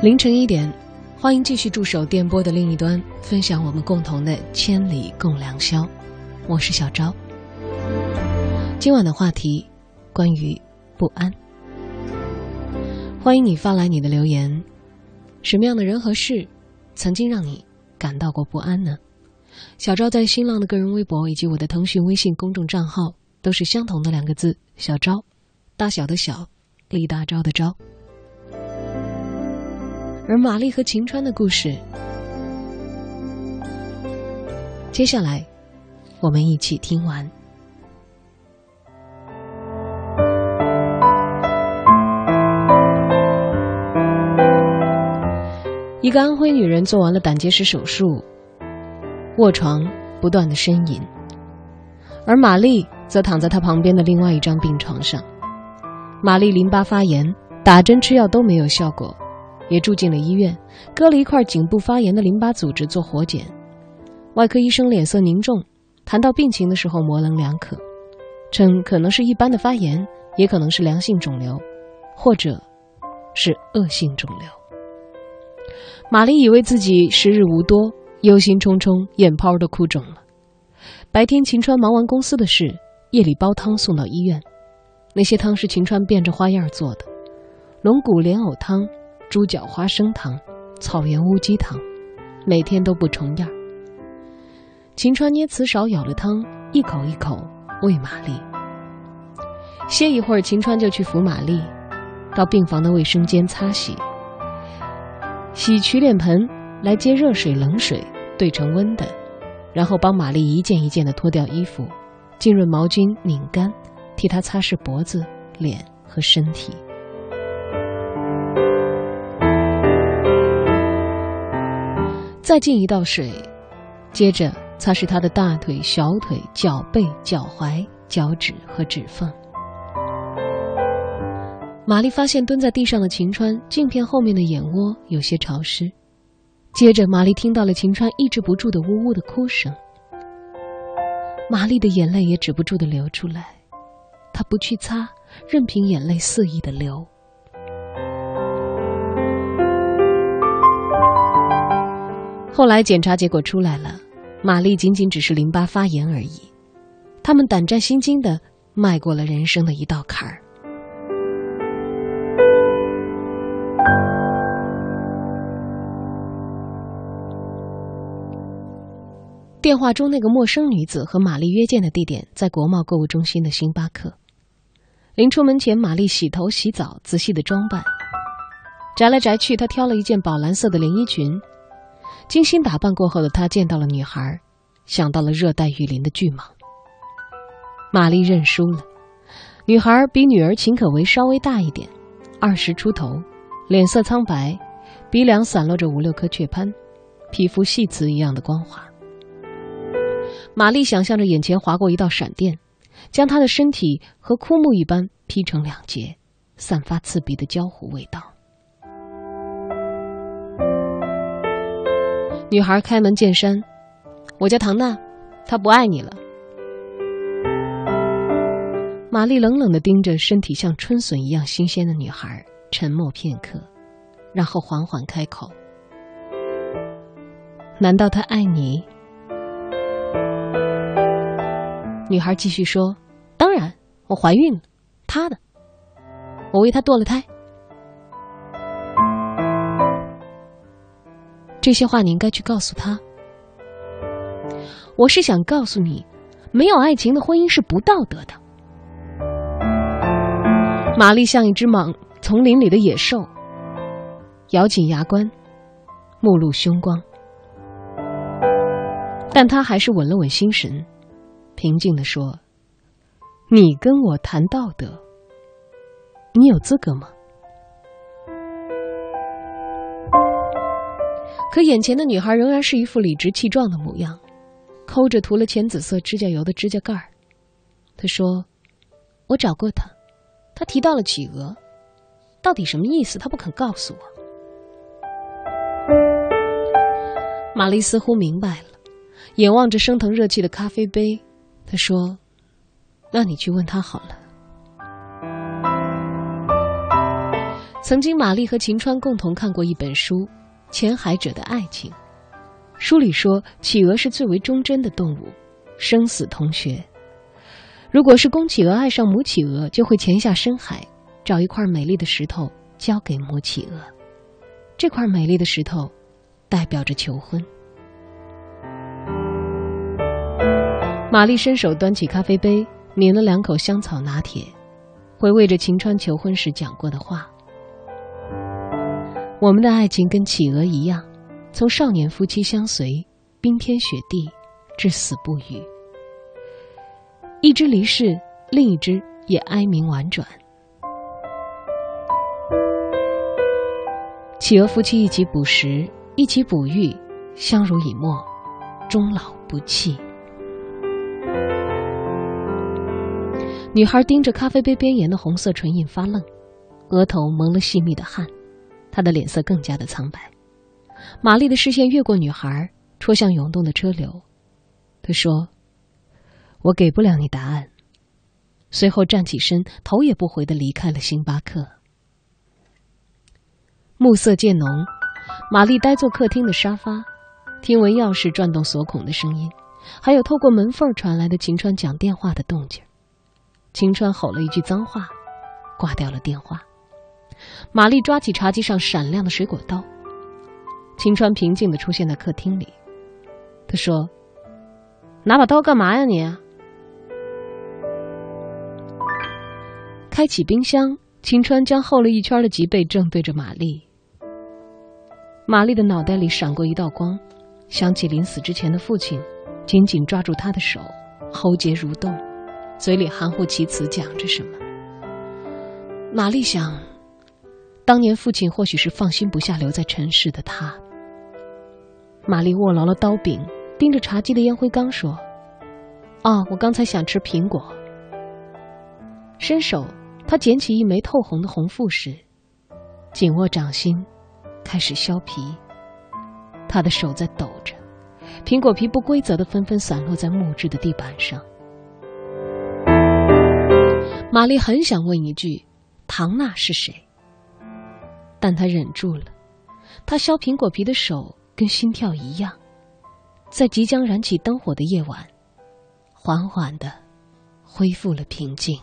凌晨一点，欢迎继续驻守电波的另一端，分享我们共同的千里共良宵。我是小昭。今晚的话题关于不安，欢迎你发来你的留言。什么样的人和事曾经让你感到过不安呢？小昭在新浪的个人微博以及我的腾讯微信公众账号都是相同的两个字：小昭，大小的小，立大招的招。而玛丽和晴川的故事，接下来我们一起听完。一个安徽女人做完了胆结石手术，卧床不断的呻吟，而玛丽则躺在她旁边的另外一张病床上。玛丽淋巴发炎，打针吃药都没有效果。也住进了医院，割了一块颈部发炎的淋巴组织做活检。外科医生脸色凝重，谈到病情的时候模棱两可。称可能是一般的发炎，也可能是良性肿瘤，或者是恶性肿瘤。玛丽以为自己时日无多，忧心忡忡，眼泡都哭肿了。白天秦川忙完公司的事，夜里煲汤送到医院。那些汤是秦川变着花样做的：龙骨莲藕汤、猪脚花生汤、草原乌鸡汤，每天都不重样。秦川捏瓷勺舀了汤，一口一口喂玛丽。歇一会儿，秦川就去扶玛丽，到病房的卫生间擦洗。洗取脸盆，来接热水、冷水，兑成温的，然后帮玛丽一件一件的脱掉衣服，浸润毛巾拧干，替她擦拭脖子、脸和身体。再进一道水，接着擦拭她的大腿、小腿、脚背、脚踝、脚趾和指缝。玛丽发现蹲在地上的秦川镜片后面的眼窝有些潮湿，接着玛丽听到了秦川抑制不住的呜呜的哭声。玛丽的眼泪也止不住的流出来，她不去擦，任凭眼泪肆意的流。后来检查结果出来了，玛丽仅仅只是淋巴发炎而已。他们胆战心惊的迈过了人生的一道坎儿。电话中那个陌生女子和玛丽约见的地点在国贸购物中心的星巴克。临出门前，玛丽洗头洗澡，仔细的装扮。摘来摘去，她挑了一件宝蓝色的连衣裙。精心打扮过后的他见到了女孩，想到了热带雨林的巨蟒。玛丽认输了。女孩比女儿秦可为稍微大一点，二十出头，脸色苍白，鼻梁散落着五六颗雀斑，皮肤细瓷一样的光滑。玛丽想象着眼前划过一道闪电，将她的身体和枯木一般劈成两截，散发刺鼻的焦糊味道。女孩开门见山：“我叫唐娜，她不爱你了。”玛丽冷冷的盯着身体像春笋一样新鲜的女孩，沉默片刻，然后缓缓开口：“难道他爱你？”女孩继续说：“当然，我怀孕了，他的，我为他堕了胎。这些话你应该去告诉他。我是想告诉你，没有爱情的婚姻是不道德的。”玛丽像一只莽丛林里的野兽，咬紧牙关，目露凶光，但她还是稳了稳心神。平静地说：“你跟我谈道德，你有资格吗？”可眼前的女孩仍然是一副理直气壮的模样，抠着涂了浅紫色指甲油的指甲盖儿。她说：“我找过他，他提到了企鹅，到底什么意思？他不肯告诉我。”玛丽似乎明白了，眼望着升腾热气的咖啡杯。他说：“那你去问他好了。”曾经，玛丽和秦川共同看过一本书《潜海者的爱情》，书里说，企鹅是最为忠贞的动物，生死同穴。如果是公企鹅爱上母企鹅，就会潜下深海，找一块美丽的石头交给母企鹅。这块美丽的石头，代表着求婚。玛丽伸手端起咖啡杯，抿了两口香草拿铁，回味着秦川求婚时讲过的话：“我们的爱情跟企鹅一样，从少年夫妻相随，冰天雪地，至死不渝。一只离世，另一只也哀鸣婉转。企鹅夫妻一起捕食，一起哺育，相濡以沫，终老不弃。”女孩盯着咖啡杯边沿的红色唇印发愣，额头蒙了细密的汗，他的脸色更加的苍白。玛丽的视线越过女孩，戳向涌动的车流。他说：“我给不了你答案，随后站起身，头也不回的离开了星巴克。暮色渐浓，玛丽呆坐客厅的沙发，听闻钥匙转动锁孔的声音，还有透过门缝传来的秦川讲电话的动静。秦川吼了一句脏话，挂掉了电话。玛丽抓起茶几上闪亮的水果刀。秦川平静的出现在客厅里，他说：“拿把刀干嘛呀你？”开启冰箱，秦川将厚了一圈的脊背正对着玛丽。玛丽的脑袋里闪过一道光，想起临死之前的父亲，紧紧抓住她的手，喉结蠕动，嘴里含糊其辞讲着什么。玛丽想，当年父亲或许是放心不下留在尘世的他。玛丽握牢了刀柄，盯着茶几的烟灰缸说：“哦，我刚才想吃苹果。”伸手，他捡起一枚透红的红富士，紧握掌心，开始削皮。他的手在抖着，苹果皮不规则的纷纷散落在木质的地板上。玛丽很想问一句：“唐娜是谁？”但他忍住了。他削苹果皮的手。跟心跳一样，在即将燃起灯火的夜晚，缓缓的恢复了平静。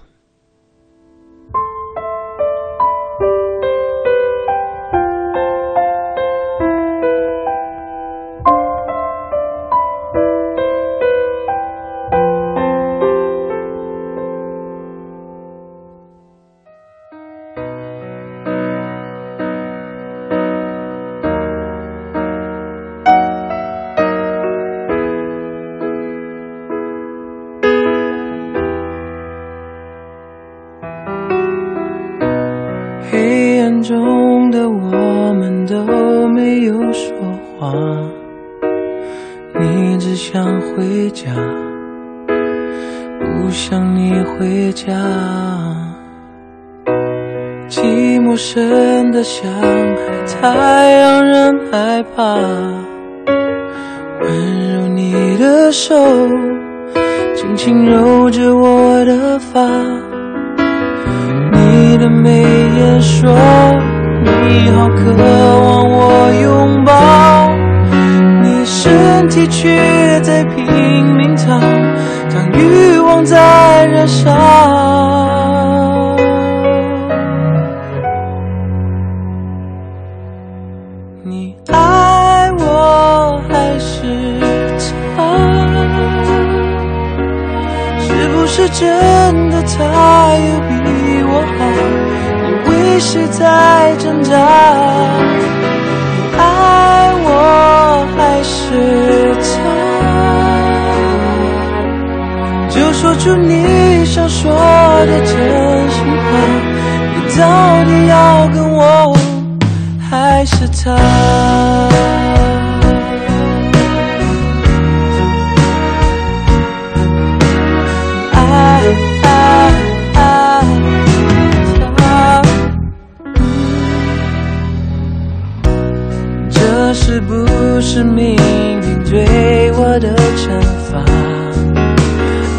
是不是命运对我的惩罚？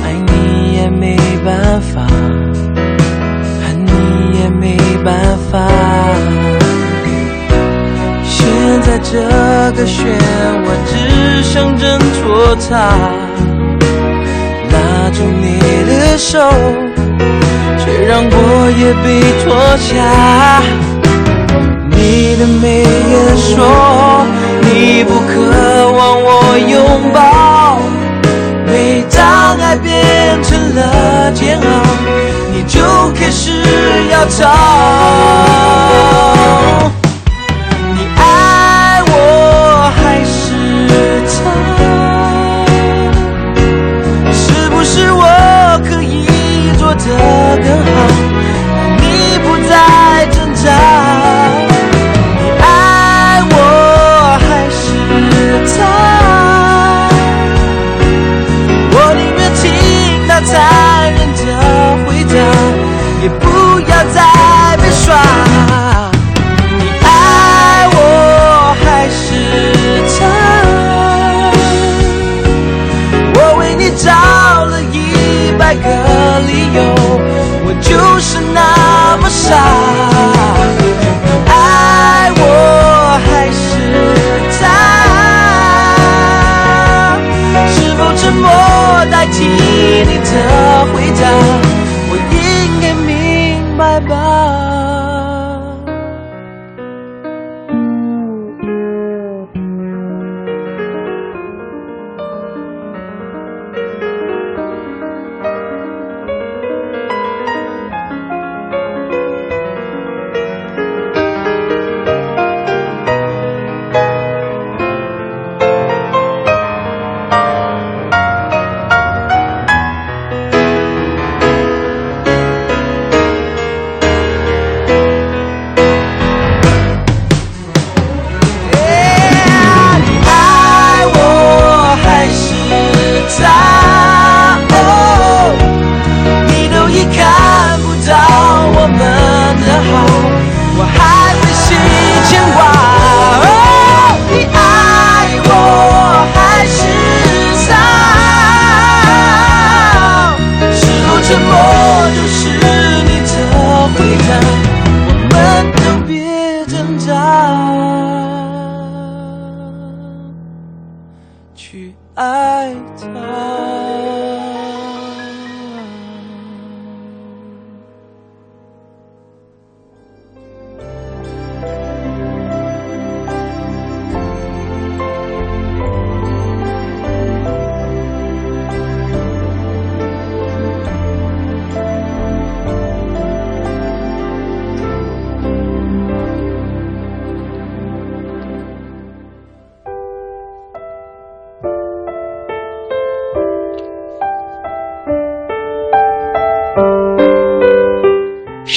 爱你也没办法，恨你也没办法。现在这个漩涡只想挣脱它，拉住你的手，却让我也被拖下。你的眉眼说。你不渴望我拥抱，每当爱变成了煎熬，你就开始要逃。你爱我还是他？是不是我可以做得更好？不要再被耍！你爱我还是他？我为你找了一百个理由，我就是那么傻。爱我还是他？是否沉默代替你的回答？我应该。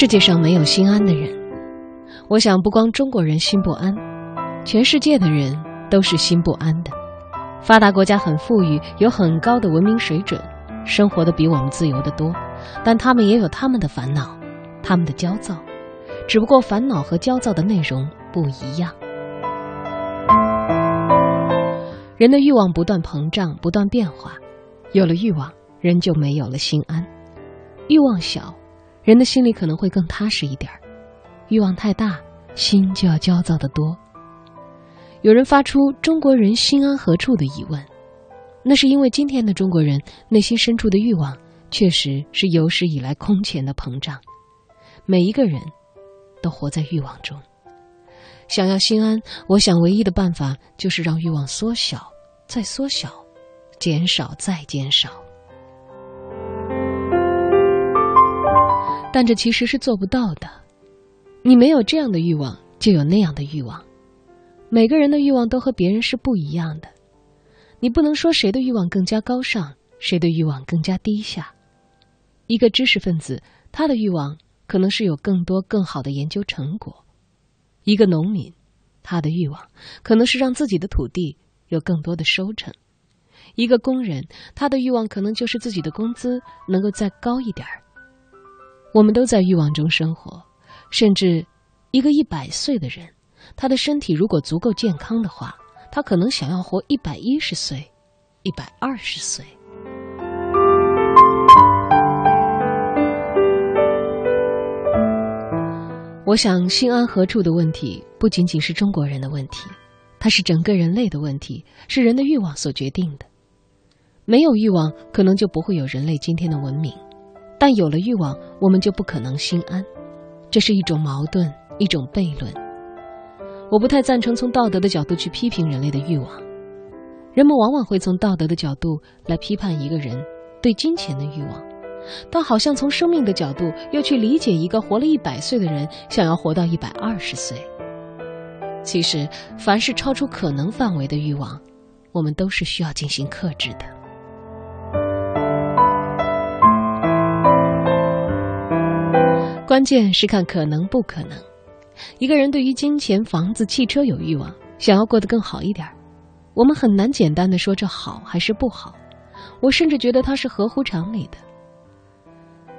世界上没有心安的人，我想不光中国人心不安，全世界的人都是心不安的。发达国家很富裕，有很高的文明水准，生活的比我们自由的多，但他们也有他们的烦恼，他们的焦躁，只不过烦恼和焦躁的内容不一样。人的欲望不断膨胀，不断变化，有了欲望，人就没有了心安。欲望小。人的心里可能会更踏实一点儿，欲望太大，心就要焦躁的多。有人发出“中国人心安何处”的疑问，那是因为今天的中国人内心深处的欲望确实是有史以来空前的膨胀。每一个人都活在欲望中，想要心安，我想唯一的办法就是让欲望缩小，再缩小，减少再减少。但这其实是做不到的。你没有这样的欲望，就有那样的欲望。每个人的欲望都和别人是不一样的。你不能说谁的欲望更加高尚，谁的欲望更加低下。一个知识分子，他的欲望可能是有更多更好的研究成果；一个农民，他的欲望可能是让自己的土地有更多的收成；一个工人，他的欲望可能就是自己的工资能够再高一点儿。我们都在欲望中生活，甚至一个一百岁的人，他的身体如果足够健康的话，他可能想要活一百一十岁、一百二十岁。我想，心安何处的问题不仅仅是中国人的问题，它是整个人类的问题，是人的欲望所决定的。没有欲望，可能就不会有人类今天的文明。但有了欲望，我们就不可能心安，这是一种矛盾，一种悖论。我不太赞成从道德的角度去批评人类的欲望。人们往往会从道德的角度来批判一个人对金钱的欲望，但好像从生命的角度又去理解一个活了一百岁的人想要活到一百二十岁。其实，凡是超出可能范围的欲望，我们都是需要进行克制的。关键是看可能不可能。一个人对于金钱、房子、汽车有欲望，想要过得更好一点，我们很难简单的说这好还是不好。我甚至觉得它是合乎常理的。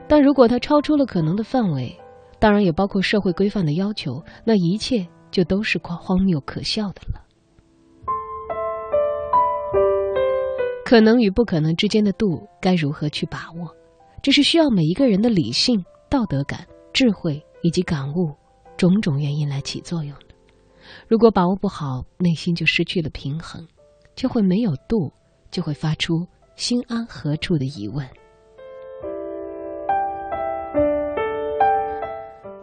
但如果它超出了可能的范围，当然也包括社会规范的要求，那一切就都是荒荒谬可笑的了。可能与不可能之间的度该如何去把握，这是需要每一个人的理性、道德感。智慧以及感悟种种原因来起作用的。如果把握不好内心就失去了平衡就会没有度就会发出心安何处的疑问。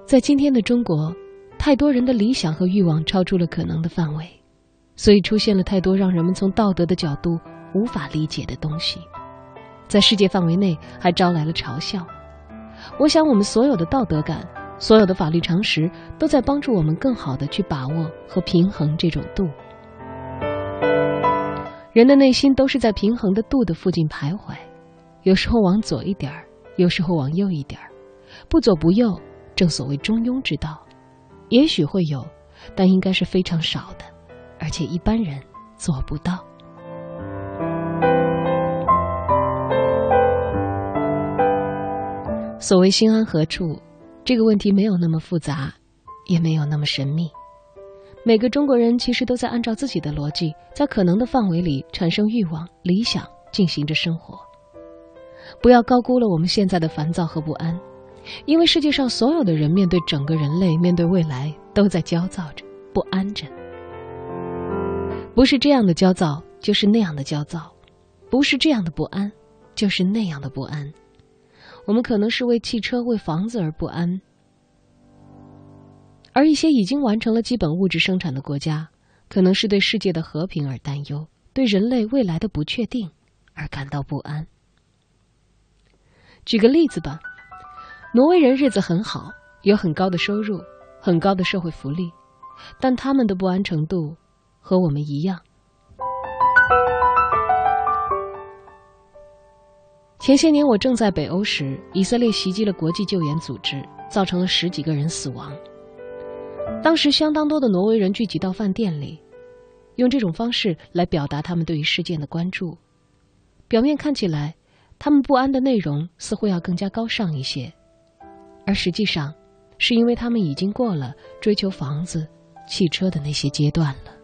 在今天的中国太多人的理想和欲望超出了可能的范围所以出现了太多让人们从道德的角度无法理解的东西。在世界范围内还招来了嘲笑。我想，我们所有的道德感，所有的法律常识，都在帮助我们更好的去把握和平衡这种度。人的内心都是在平衡的度的附近徘徊，有时候往左一点儿，有时候往右一点儿，不左不右。正所谓中庸之道，也许会有，但应该是非常少的，而且一般人做不到。所谓心安何处，这个问题没有那么复杂，也没有那么神秘。每个中国人其实都在按照自己的逻辑，在可能的范围里产生欲望、理想，进行着生活。不要高估了我们现在的烦躁和不安。因为世界上所有的人面对整个人类、面对未来，都在焦躁着、不安着。不是这样的焦躁，就是那样的焦躁；不是这样的不安，就是那样的不安。我们可能是为汽车、为房子而不安，而一些已经完成了基本物质生产的国家，可能是对世界的和平而担忧，对人类未来的不确定而感到不安。举个例子吧。挪威人日子很好，有很高的收入，很高的社会福利，但他们的不安程度和我们一样。前些年我正在北欧时，以色列袭击了国际救援组织，造成了十几个人死亡。当时相当多的挪威人聚集到饭店里，用这种方式来表达他们对于事件的关注。表面看起来，他们不安的内容似乎要更加高尚一些。而实际上，是因为他们已经过了追求房子、汽车的那些阶段了。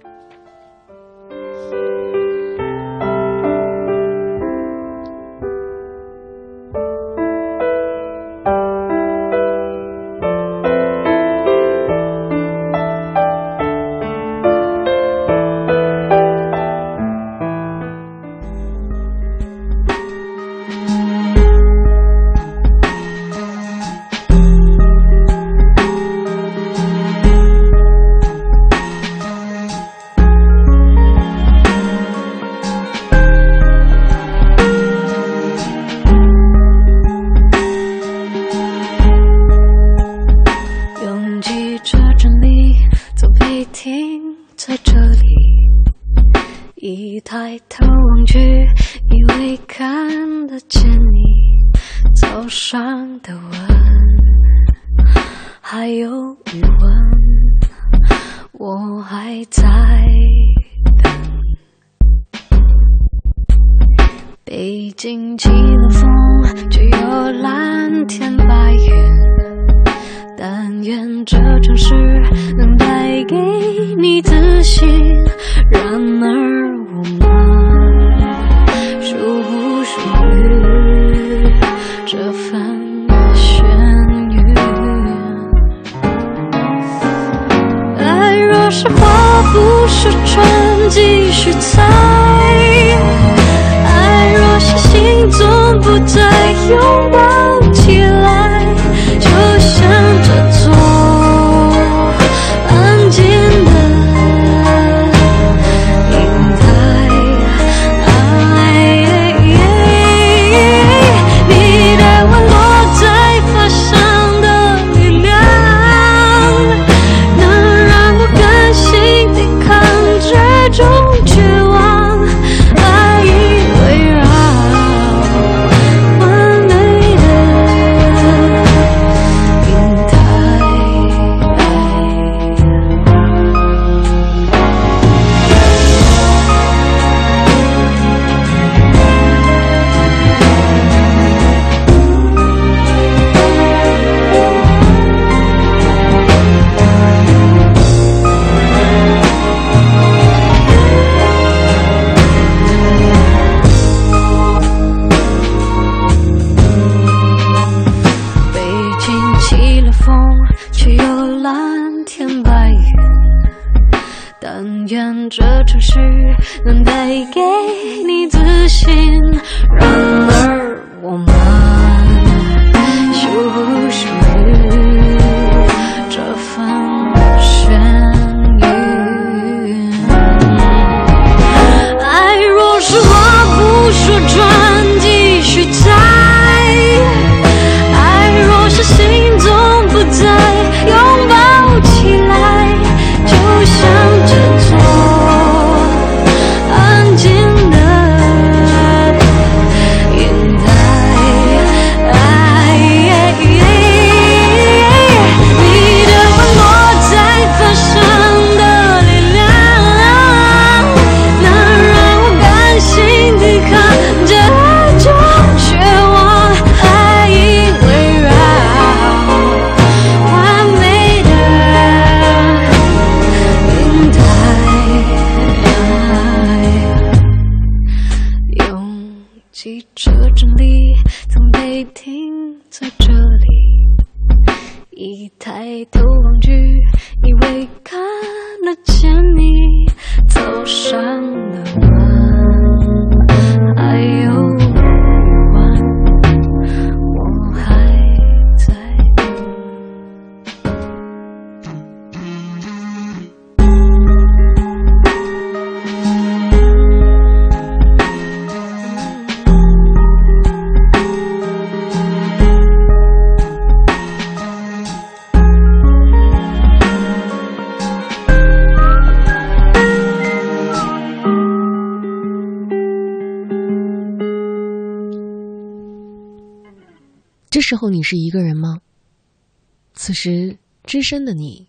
身的你，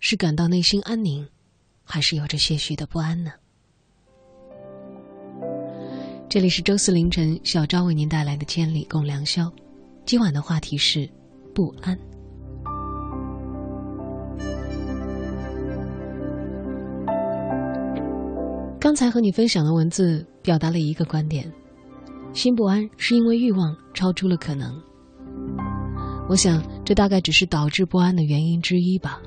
是感到内心安宁，还是有着些许的不安呢？这里是周四凌晨小昭为您带来的《千里共良宵》，今晚的话题是不安。刚才和你分享的文字表达了一个观点：心不安是因为欲望超出了可能。我想，这大概只是导致不安的原因之一吧。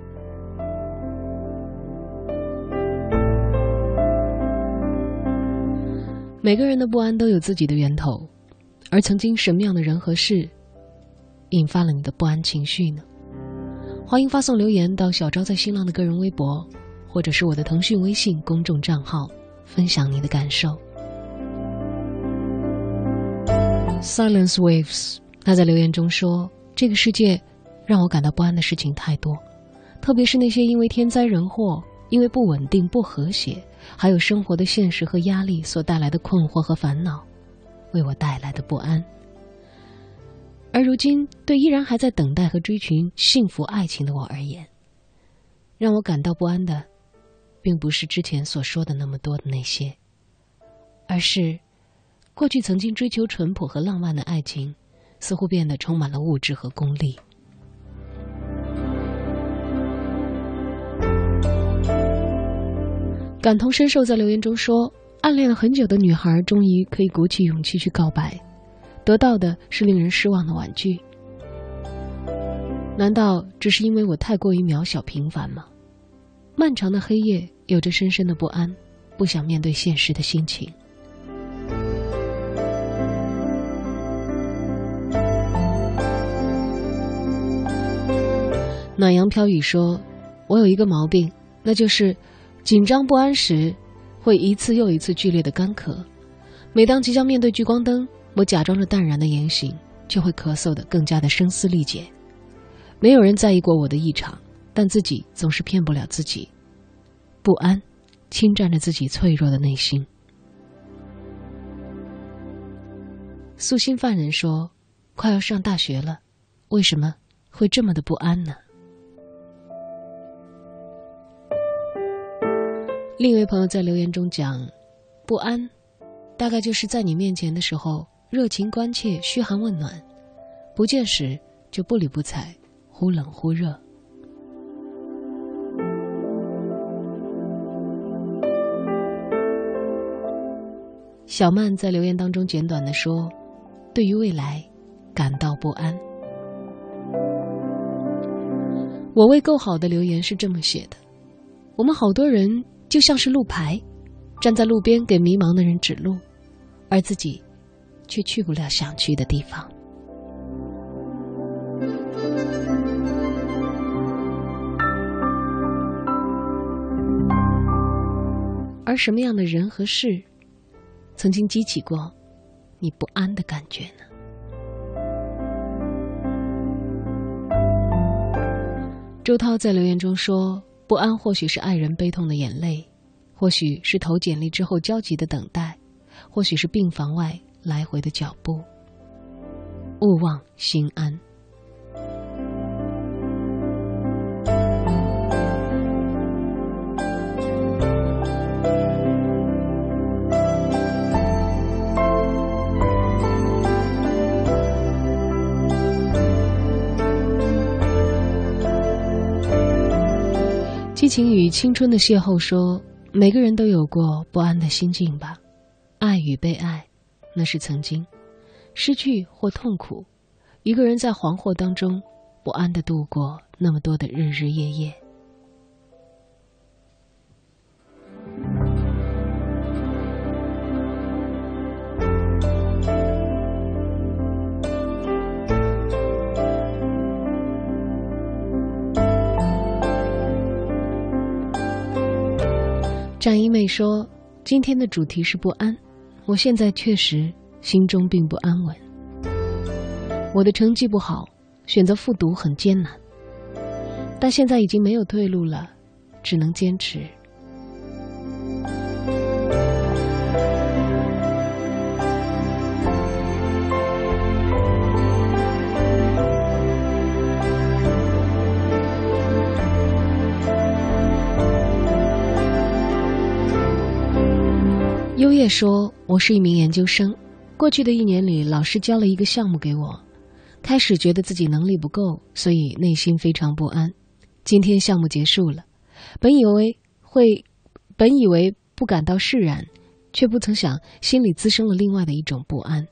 每个人的不安都有自己的源头，而曾经什么样的人和事，引发了你的不安情绪呢？欢迎发送留言到小昭在新浪的个人微博，或者是我的腾讯微信公众账号，分享你的感受。Silence Waves，他在留言中说。这个世界让我感到不安的事情太多，特别是那些因为天灾人祸、因为不稳定、不和谐，还有生活的现实和压力所带来的困惑和烦恼，为我带来的不安。而如今，对依然还在等待和追寻幸福爱情的我而言，让我感到不安的，并不是之前所说的那么多的那些，而是过去曾经追求淳朴和浪漫的爱情。似乎变得充满了物质和功利。感同身受，在留言中说，暗恋了很久的女孩终于可以鼓起勇气去告白，得到的是令人失望的婉拒。难道只是因为我太过于渺小平凡吗？漫长的黑夜有着深深的不安，不想面对现实的心情。暖阳飘雨说：“我有一个毛病，那就是紧张不安时会一次又一次剧烈的干咳。每当即将面对聚光灯，我假装着淡然的言行，就会咳嗽的更加的声嘶力竭。没有人在意过我的异常，但自己总是骗不了自己。不安侵占着自己脆弱的内心。”素心犯人说：“快要上大学了，为什么会这么的不安呢？”另一位朋友在留言中讲：“不安，大概就是在你面前的时候热情关切、嘘寒问暖；不见时就不理不睬、忽冷忽热。”小曼在留言当中简短的说：“对于未来感到不安。”我为够好的留言是这么写的：“我们好多人。”就像是路牌，站在路边给迷茫的人指路，而自己却去不了想去的地方。而什么样的人和事，曾经激起过你不安的感觉呢？周涛在留言中说。不安或许是爱人悲痛的眼泪，或许是投简历之后焦急的等待，或许是病房外来回的脚步。勿忘心安。激情与青春的邂逅说：“每个人都有过不安的心境吧，爱与被爱，那是曾经；失去或痛苦，一个人在惶惑当中不安的度过那么多的日日夜夜。张一妹说：“今天的主题是不安，我现在确实心中并不安稳。我的成绩不好，选择复读很艰难，但现在已经没有退路了，只能坚持。”优叶说：“我是一名研究生，过去的一年里，老师交了一个项目给我，开始觉得自己能力不够，所以内心非常不安。今天项目结束了，本以为会，本以为不感到释然，却不曾想心里滋生了另外的一种不安，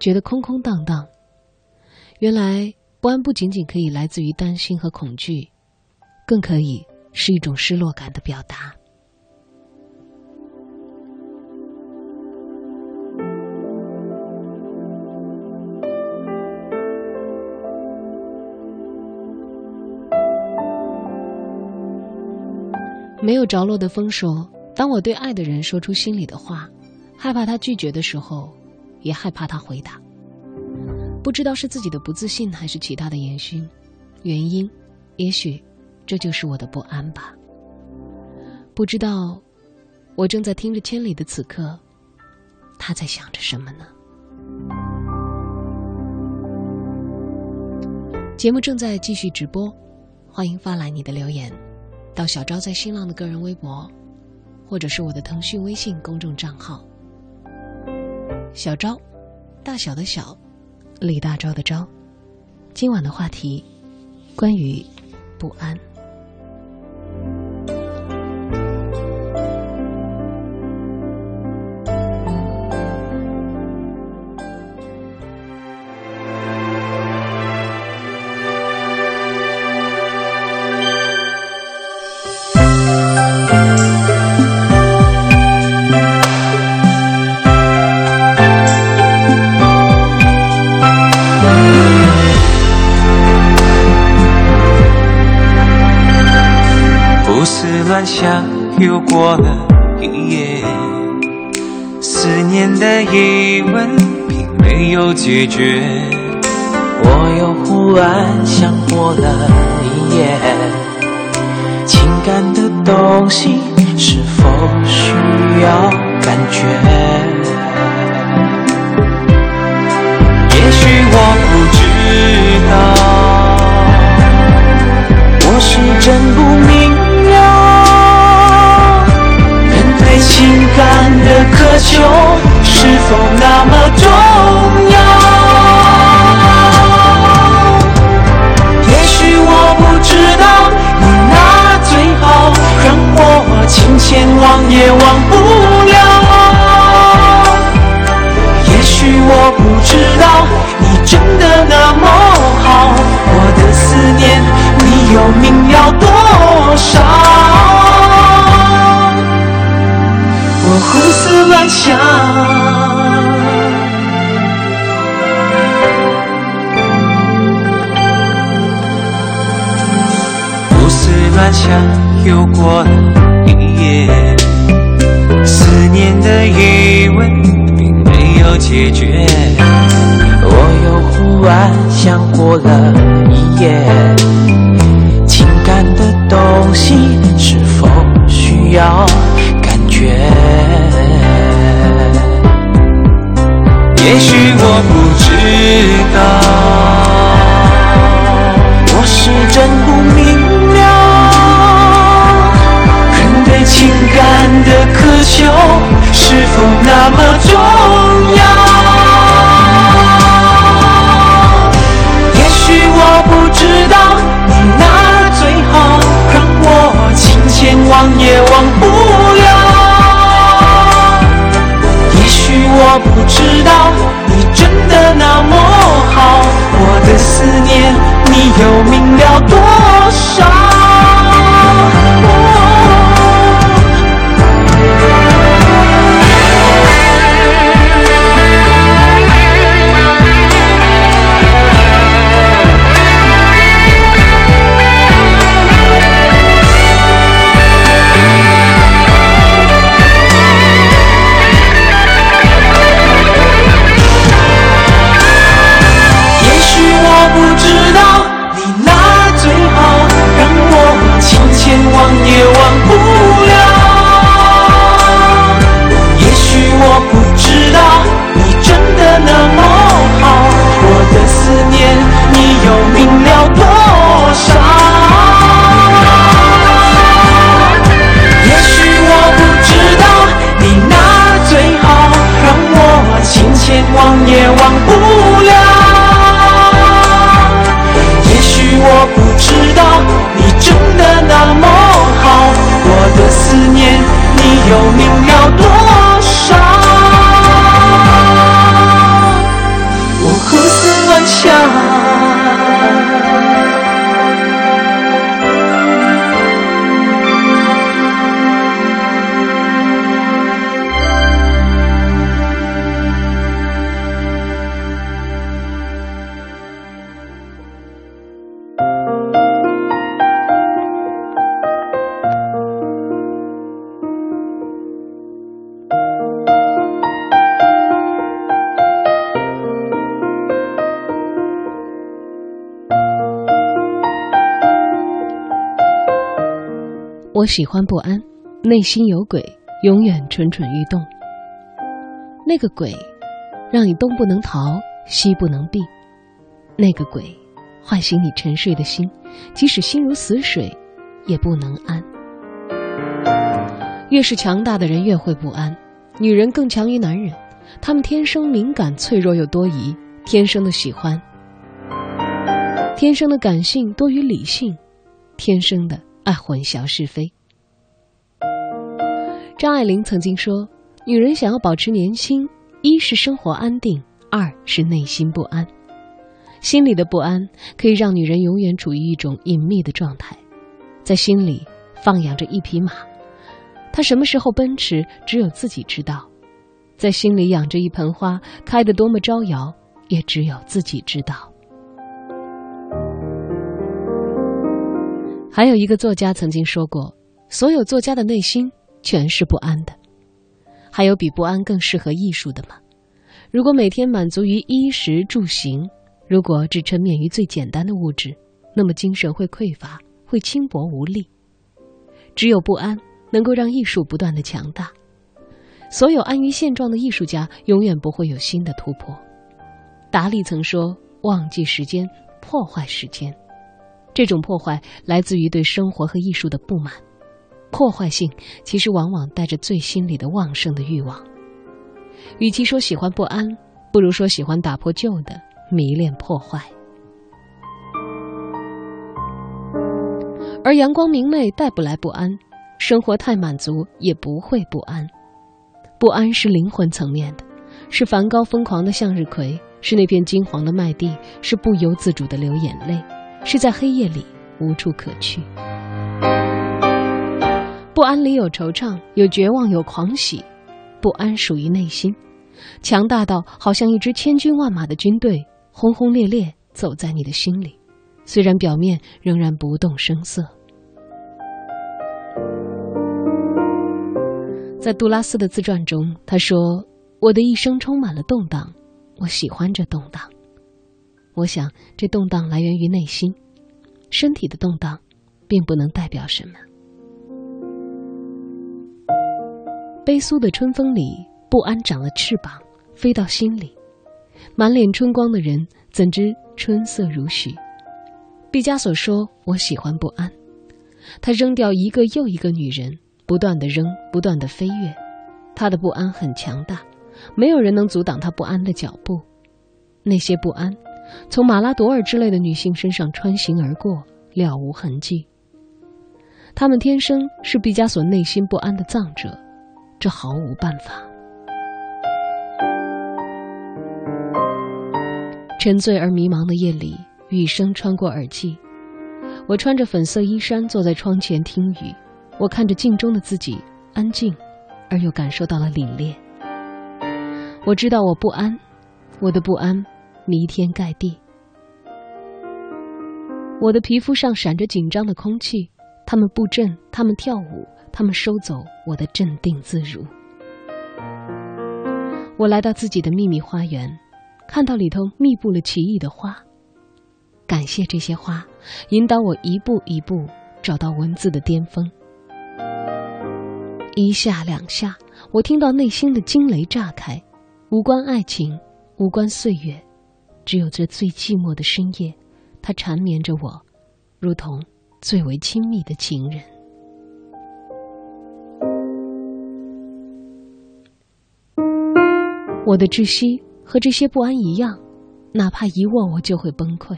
觉得空空荡荡。原来不安不仅仅可以来自于担心和恐惧，更可以是一种失落感的表达。”没有着落的风说：“当我对爱的人说出心里的话，害怕他拒绝的时候，也害怕他回答。不知道是自己的不自信，还是其他的原因。原因，也许，这就是我的不安吧。不知道，我正在听着千里的此刻，他在想着什么呢？”节目正在继续直播，欢迎发来你的留言。到小昭在新浪的个人微博，或者是我的腾讯微信公众账号。小昭，大小的小，李大钊的昭。今晚的话题，关于不安。决，喜欢不安，内心有鬼，永远蠢蠢欲动。那个鬼，让你东不能逃，西不能避。那个鬼，唤醒你沉睡的心，即使心如死水，也不能安。越是强大的人，越会不安。女人更强于男人，他们天生敏感、脆弱又多疑，天生的喜欢。天生的感性多于理性，天生的爱混淆是非。张爱玲曾经说：“女人想要保持年轻，一是生活安定，二是内心不安。心里的不安可以让女人永远处于一种隐秘的状态，在心里放养着一匹马，她什么时候奔驰，只有自己知道；在心里养着一盆花，开得多么招摇，也只有自己知道。”还有一个作家曾经说过：“所有作家的内心全是不安的。”还有比不安更适合艺术的吗？如果每天满足于衣食住行，如果只沉湎于最简单的物质，那么精神会匮乏，会轻薄无力。只有不安能够让艺术不断的强大。所有安于现状的艺术家永远不会有新的突破。达利曾说：“忘记时间，破坏时间。”这种破坏来自于对生活和艺术的不满，破坏性其实往往带着最心里的旺盛的欲望。与其说喜欢不安，不如说喜欢打破旧的，迷恋破坏。而阳光明媚带不来不安，生活太满足也不会不安。不安是灵魂层面的，是梵高疯狂的向日葵，是那片金黄的麦地，是不由自主的流眼泪。是在黑夜里无处可去，不安里有惆怅，有绝望，有狂喜。不安属于内心，强大到好像一支千军万马的军队，轰轰烈烈走在你的心里，虽然表面仍然不动声色。在杜拉斯的自传中，他说：“我的一生充满了动荡，我喜欢这动荡。”我想，这动荡来源于内心，身体的动荡，并不能代表什么。悲苏的春风里，不安长了翅膀，飞到心里。满脸春光的人，怎知春色如许？毕加索说：“我喜欢不安。”他扔掉一个又一个女人，不断的扔，不断的飞跃。他的不安很强大，没有人能阻挡他不安的脚步。那些不安。从马拉多尔之类的女性身上穿行而过，了无痕迹。她们天生是毕加索内心不安的藏者，这毫无办法。沉醉而迷茫的夜里，雨声穿过耳际。我穿着粉色衣衫，坐在窗前听雨。我看着镜中的自己，安静，而又感受到了凛冽。我知道我不安，我的不安。弥天盖地，我的皮肤上闪着紧张的空气，他们布阵，他们跳舞，他们收走我的镇定自如。我来到自己的秘密花园，看到里头密布了奇异的花。感谢这些花，引导我一步一步找到文字的巅峰。一下两下，我听到内心的惊雷炸开，无关爱情，无关岁月。只有这最寂寞的深夜，它缠绵着我，如同最为亲密的情人。我的窒息和这些不安一样，哪怕一握我就会崩溃。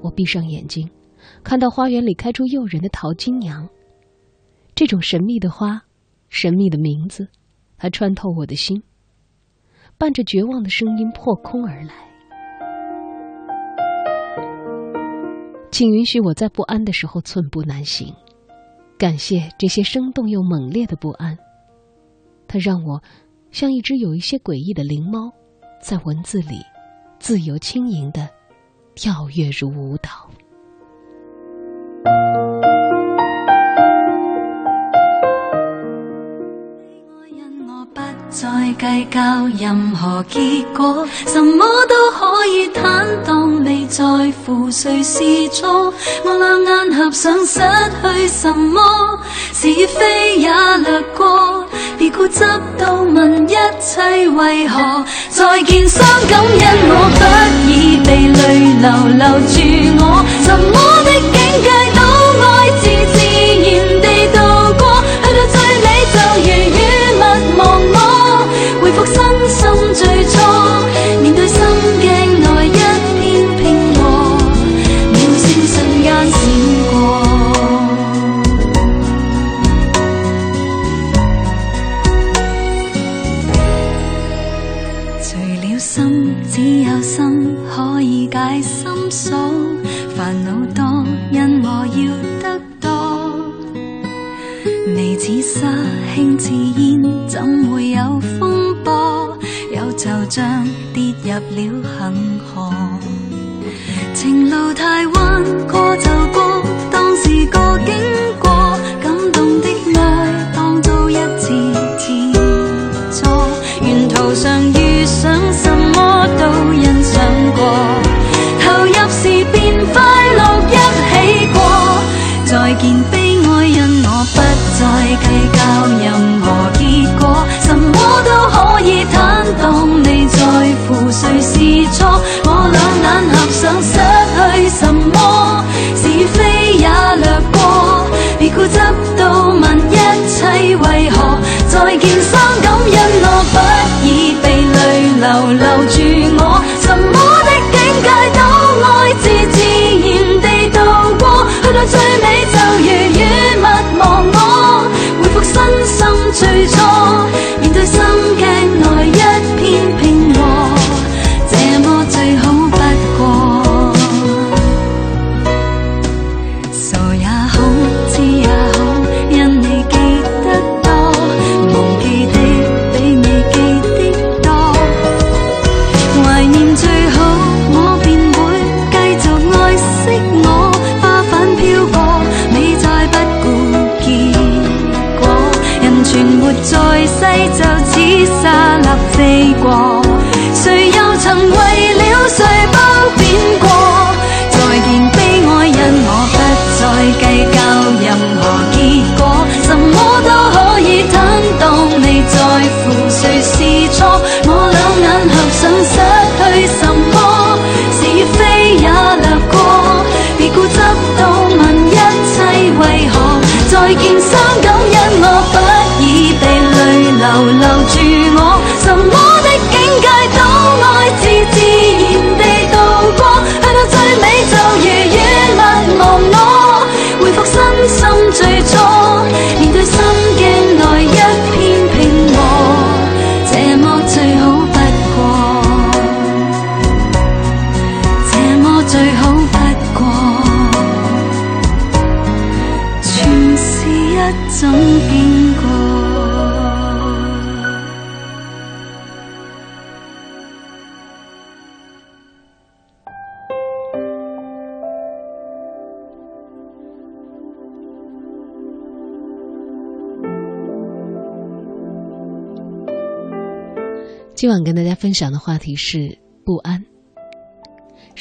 我闭上眼睛，看到花园里开出诱人的桃金娘。这种神秘的花，神秘的名字，它穿透我的心，伴着绝望的声音破空而来。请允许我在不安的时候寸步难行，感谢这些生动又猛烈的不安，它让我像一只有一些诡异的灵猫，在文字里自由轻盈的跳跃如舞蹈。再计较任何结果，什么都可以坦荡，未在乎谁是错。我两眼合上，失去什么？是非也掠过，别固执到问一切为何。再见伤感，因我不已被泪流留住我，什么的境界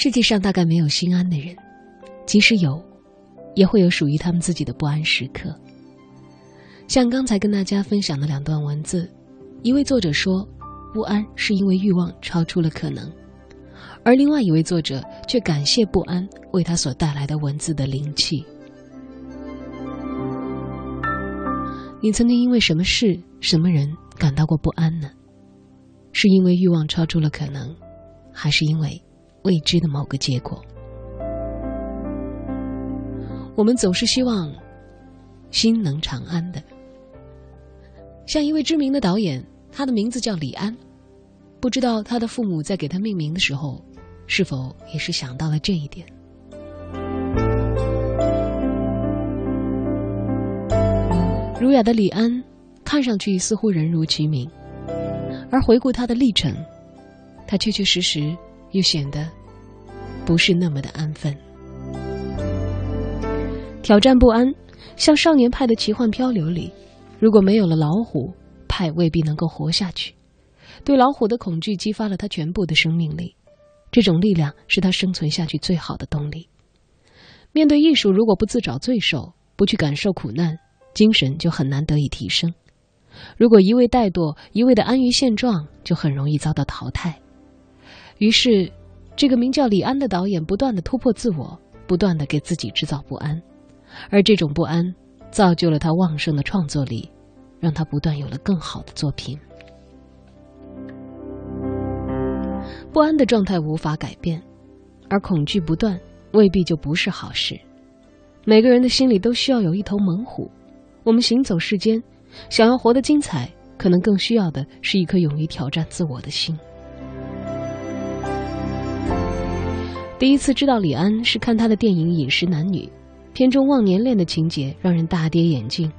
世界上大概没有心安的人，即使有，也会有属于他们自己的不安时刻。像刚才跟大家分享的两段文字，一位作者说，不安是因为欲望超出了可能，而另外一位作者却感谢不安为他所带来的文字的灵气。你曾经因为什么事、什么人感到过不安呢？是因为欲望超出了可能，还是因为未知的某个结果？我们总是希望心能长安的。像一位知名的导演，他的名字叫李安，不知道他的父母在给他命名的时候，是否也是想到了这一点？儒雅的李安，看上去似乎人如其名。而回顾他的历程，他确确实实又显得不是那么的安分。挑战不安，像少年派的奇幻漂流里，如果没有了老虎，派未必能够活下去。对老虎的恐惧激发了他全部的生命力，这种力量是他生存下去最好的动力。面对艺术，如果不自找罪受，不去感受苦难，精神就很难得以提升。如果一味怠惰，一味的安于现状，就很容易遭到淘汰。于是，这个名叫李安的导演不断的突破自我，不断的给自己制造不安，而这种不安造就了他旺盛的创作力，让他不断有了更好的作品。不安的状态无法改变，而恐惧不断未必就不是好事。每个人的心里都需要有一头猛虎。我们行走世间，想要活得精彩，可能更需要的是一颗勇于挑战自我的心。第一次知道李安是看他的电影《饮食男女》，片中忘年恋的情节让人大跌眼镜。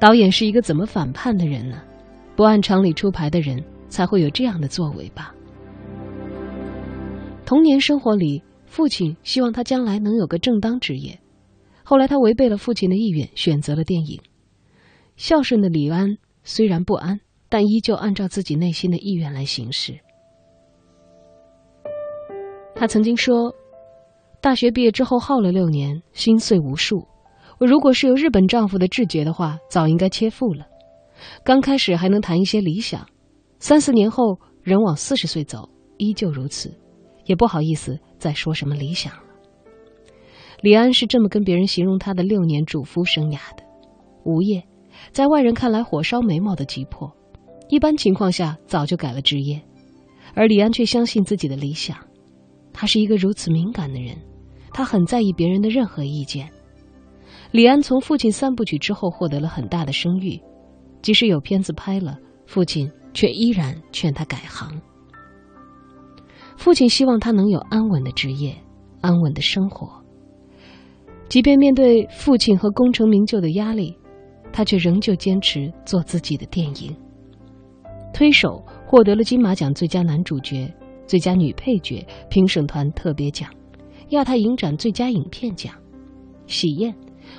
导演是一个怎么反叛的人呢？不按常理出牌的人才会有这样的作为吧。童年生活里，父亲希望他将来能有个正当职业，后来他违背了父亲的意愿，选择了电影。孝顺的李安虽然不安，但依旧按照自己内心的意愿来行事。他曾经说：“大学毕业之后耗了六年，心碎无数。我如果是有日本丈夫的志觉的话，早应该切腹了。刚开始还能谈一些理想，三四年后人往四十岁走，依旧如此。”也不好意思再说什么理想了。李安是这么跟别人形容他的六年主夫生涯的：无业，在外人看来火烧眉毛的急迫，一般情况下早就改了职业，而李安却相信自己的理想。他是一个如此敏感的人，他很在意别人的任何意见。李安从父亲三部曲之后获得了很大的声誉，即使有片子拍了，父亲却依然劝他改行。父亲希望他能有安稳的职业，安稳的生活。即便面对父亲和功成名就的压力，他却仍旧坚持做自己的电影。推手获得了金马奖最佳男主角、最佳女配角评审团特别奖、亚太影展最佳影片奖。喜宴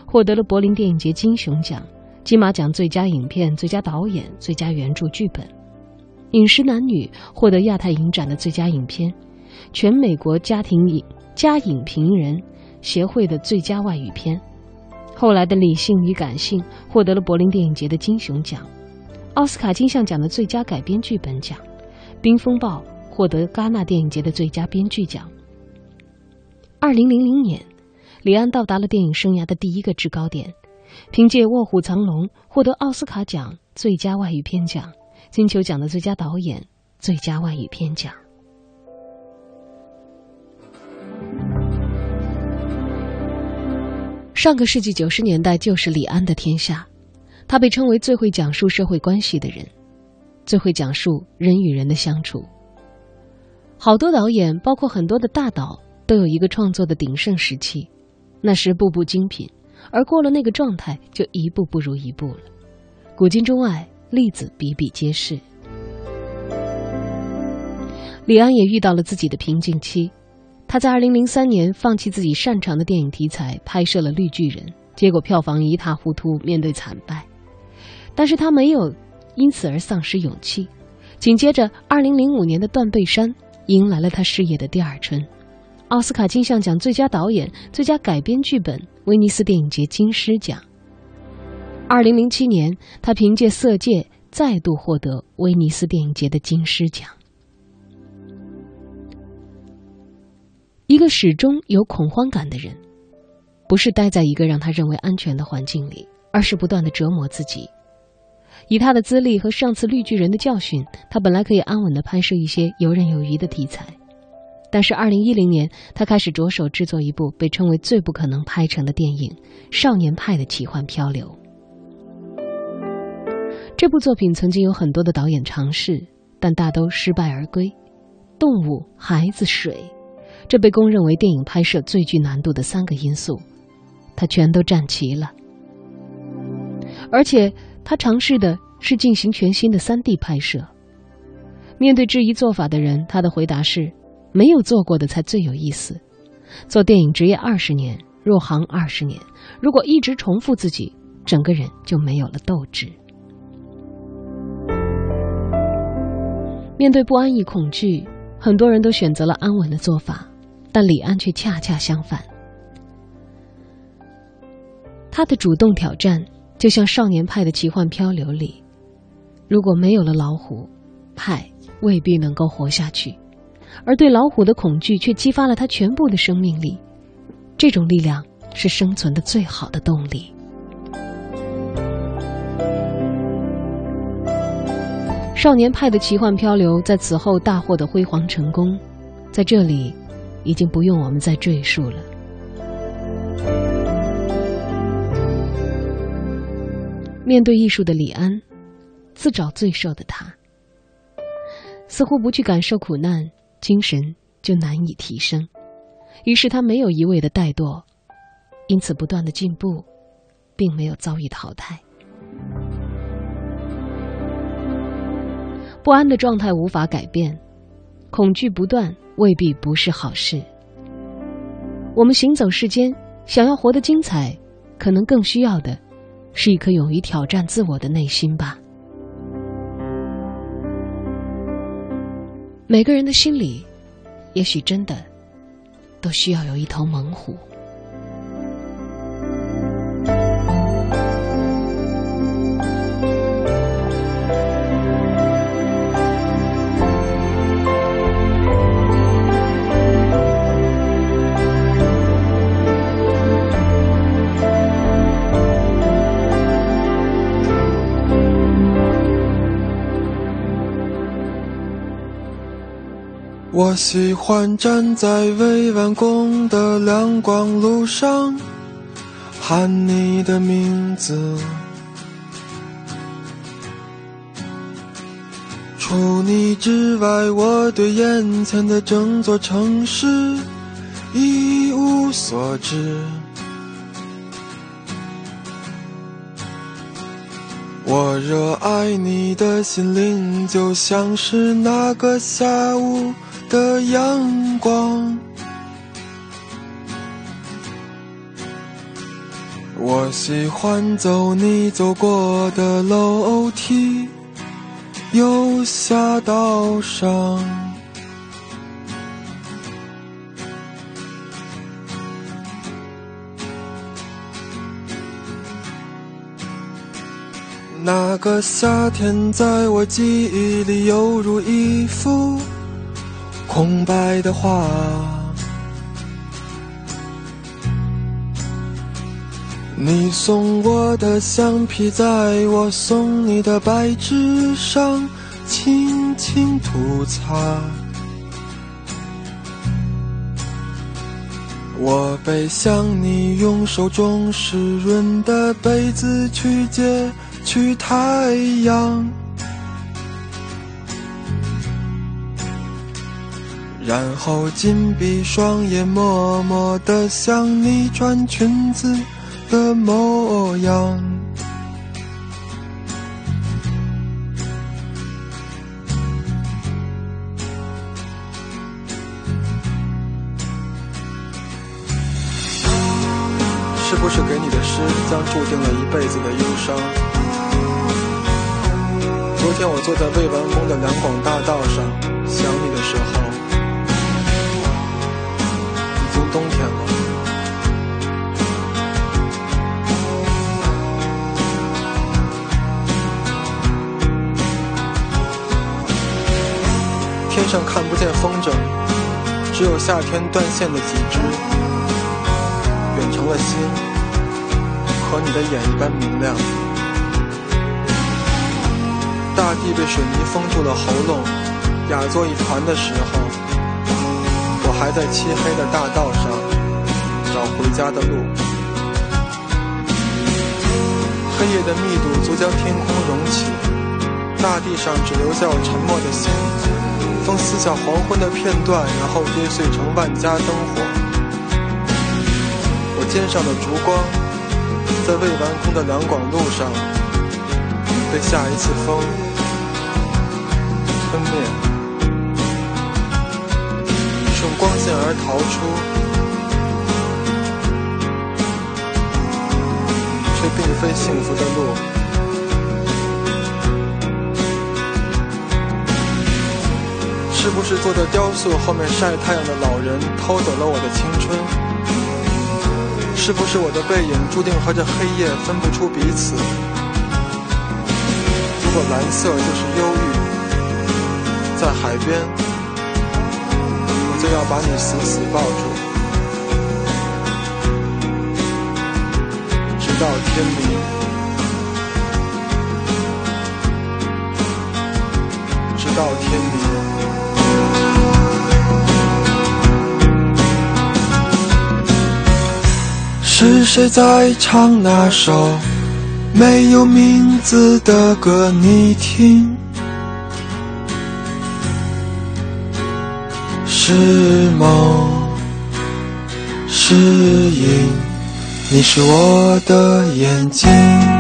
获得了柏林电影节金熊奖、金马奖最佳影片、最佳导演、最佳原著剧本。《饮食男女》获得亚太影展的最佳影片，全美国家庭影家影评人协会的最佳外语片。后来的《理性与感性》获得了柏林电影节的金熊奖，奥斯卡金像奖的最佳改编剧本奖，《冰风暴》获得戛纳电影节的最佳编剧奖。二零零零年，李安到达了电影生涯的第一个制高点，凭借《卧虎藏龙》获得奥斯卡奖最佳外语片奖。金球奖的最佳导演、最佳外语片奖。上个世纪九十年代就是李安的天下，他被称为最会讲述社会关系的人，最会讲述人与人的相处。好多导演，包括很多的大导，都有一个创作的鼎盛时期，那时步步精品，而过了那个状态，就一步不如一步了。古今中外。例子比比皆是。李安也遇到了自己的瓶颈期，他在二零零三年放弃自己擅长的电影题材，拍摄了《绿巨人》，结果票房一塌糊涂，面对惨败。但是他没有因此而丧失勇气。紧接着，二零零五年的《断背山》迎来了他事业的第二春，奥斯卡金像奖最佳导演、最佳改编剧本、威尼斯电影节金狮奖。二零零七年，他凭借《色戒》再度获得威尼斯电影节的金狮奖。一个始终有恐慌感的人，不是待在一个让他认为安全的环境里，而是不断的折磨自己。以他的资历和上次绿巨人的教训，他本来可以安稳的拍摄一些游刃有余的题材，但是二零一零年，他开始着手制作一部被称为最不可能拍成的电影《少年派的奇幻漂流》。这部作品曾经有很多的导演尝试，但大都失败而归。动物、孩子、水，这被公认为电影拍摄最具难度的三个因素，他全都占齐了。而且他尝试的是进行全新的三 D 拍摄。面对质疑做法的人，他的回答是：没有做过的才最有意思。做电影职业二十年，入行二十年，如果一直重复自己，整个人就没有了斗志。面对不安与恐惧，很多人都选择了安稳的做法，但李安却恰恰相反。他的主动挑战，就像少年派的奇幻漂流里，如果没有了老虎，派未必能够活下去，而对老虎的恐惧却激发了他全部的生命力。这种力量是生存的最好的动力。少年派的奇幻漂流在此后大获得辉煌成功，在这里已经不用我们再赘述了。面对艺术的李安，自找罪受的他，似乎不去感受苦难，精神就难以提升。于是他没有一味的怠惰，因此不断的进步，并没有遭遇淘汰。不安的状态无法改变，恐惧不断未必不是好事。我们行走世间，想要活得精彩，可能更需要的是一颗勇于挑战自我的内心吧。每个人的心里，也许真的都需要有一头猛虎。我喜欢站在未完工的亮光路上，喊你的名字。除你之外，我对眼前的整座城市一无所知。我热爱你的心灵，就像是那个下午。的阳光，我喜欢走你走过的楼梯，又下道上，那个夏天在我记忆里犹如一幅。空白的画，你送我的橡皮，在我送你的白纸上轻轻涂擦。我背向你，用手中湿润的被子去接去太阳。然后紧闭双眼，默默地想你穿裙子的模样。是不是给你的诗将注定了一辈子的忧伤？昨天我坐在未完工的两广大道上，冬天了，天上看不见风筝，只有夏天断线的几只，远成了星，和你的眼一般明亮。大地被水泥封住了喉咙，哑作一团的时候。还在漆黑的大道上找回家的路，黑夜的密度足将天空融起，大地上只留下我沉默的心。风撕下黄昏的片段，然后跌碎成万家灯火。我肩上的烛光，在未完工的两广路上，被下一次风吞灭。光线而逃出，却并非幸福的路。是不是坐在雕塑后面晒太阳的老人偷走了我的青春？是不是我的背影注定和这黑夜分不出彼此？如果蓝色就是忧郁，在海边，就要把你死死抱住，直到天明，直到天明。是谁在唱那首没有名字的歌？你听，是梦，是影，你是我的眼睛。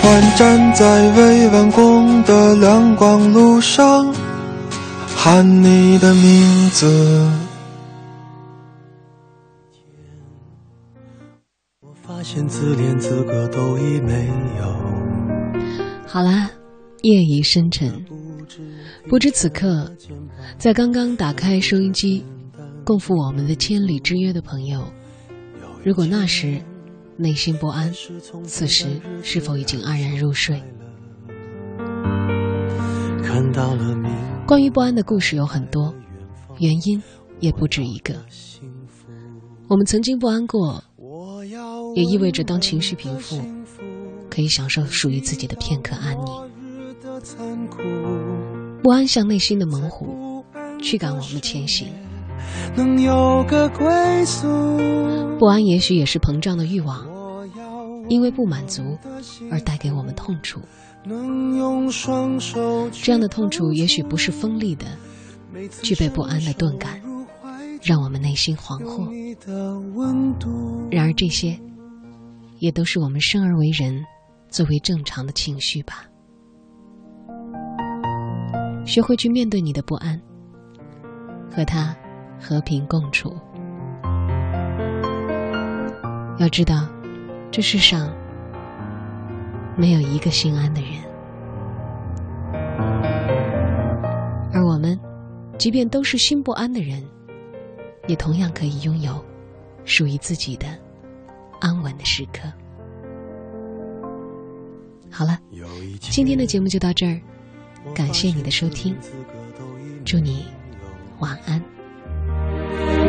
欢站在未完工的亮光路上，喊你的名字。我发现自怜资格都已没有。好啦，夜已深沉，不知此刻，在刚刚打开收音机，共赴我们的千里之约的朋友，如果那时内心不安，此时是否已经安然入睡？看到了关于不安的故事有很多，原因也不止一个。我们曾经不安过，也意味着当情绪平复，可以享受属于自己的片刻安宁。不安像内心的猛虎，驱赶我们前行。能有个归宿。不安也许也是膨胀的欲望，因为不满足而带给我们痛楚。这样的痛楚也许不是锋利的，具备不安的钝感，让我们内心惶惑。然而这些，也都是我们生而为人最为正常的情绪吧。学会去面对你的不安，和他和平共处。要知道，这世上没有一个心安的人，而我们，即便都是心不安的人，也同样可以拥有属于自己的安稳的时刻。好了，今天的节目就到这儿，感谢你的收听，祝你晚安。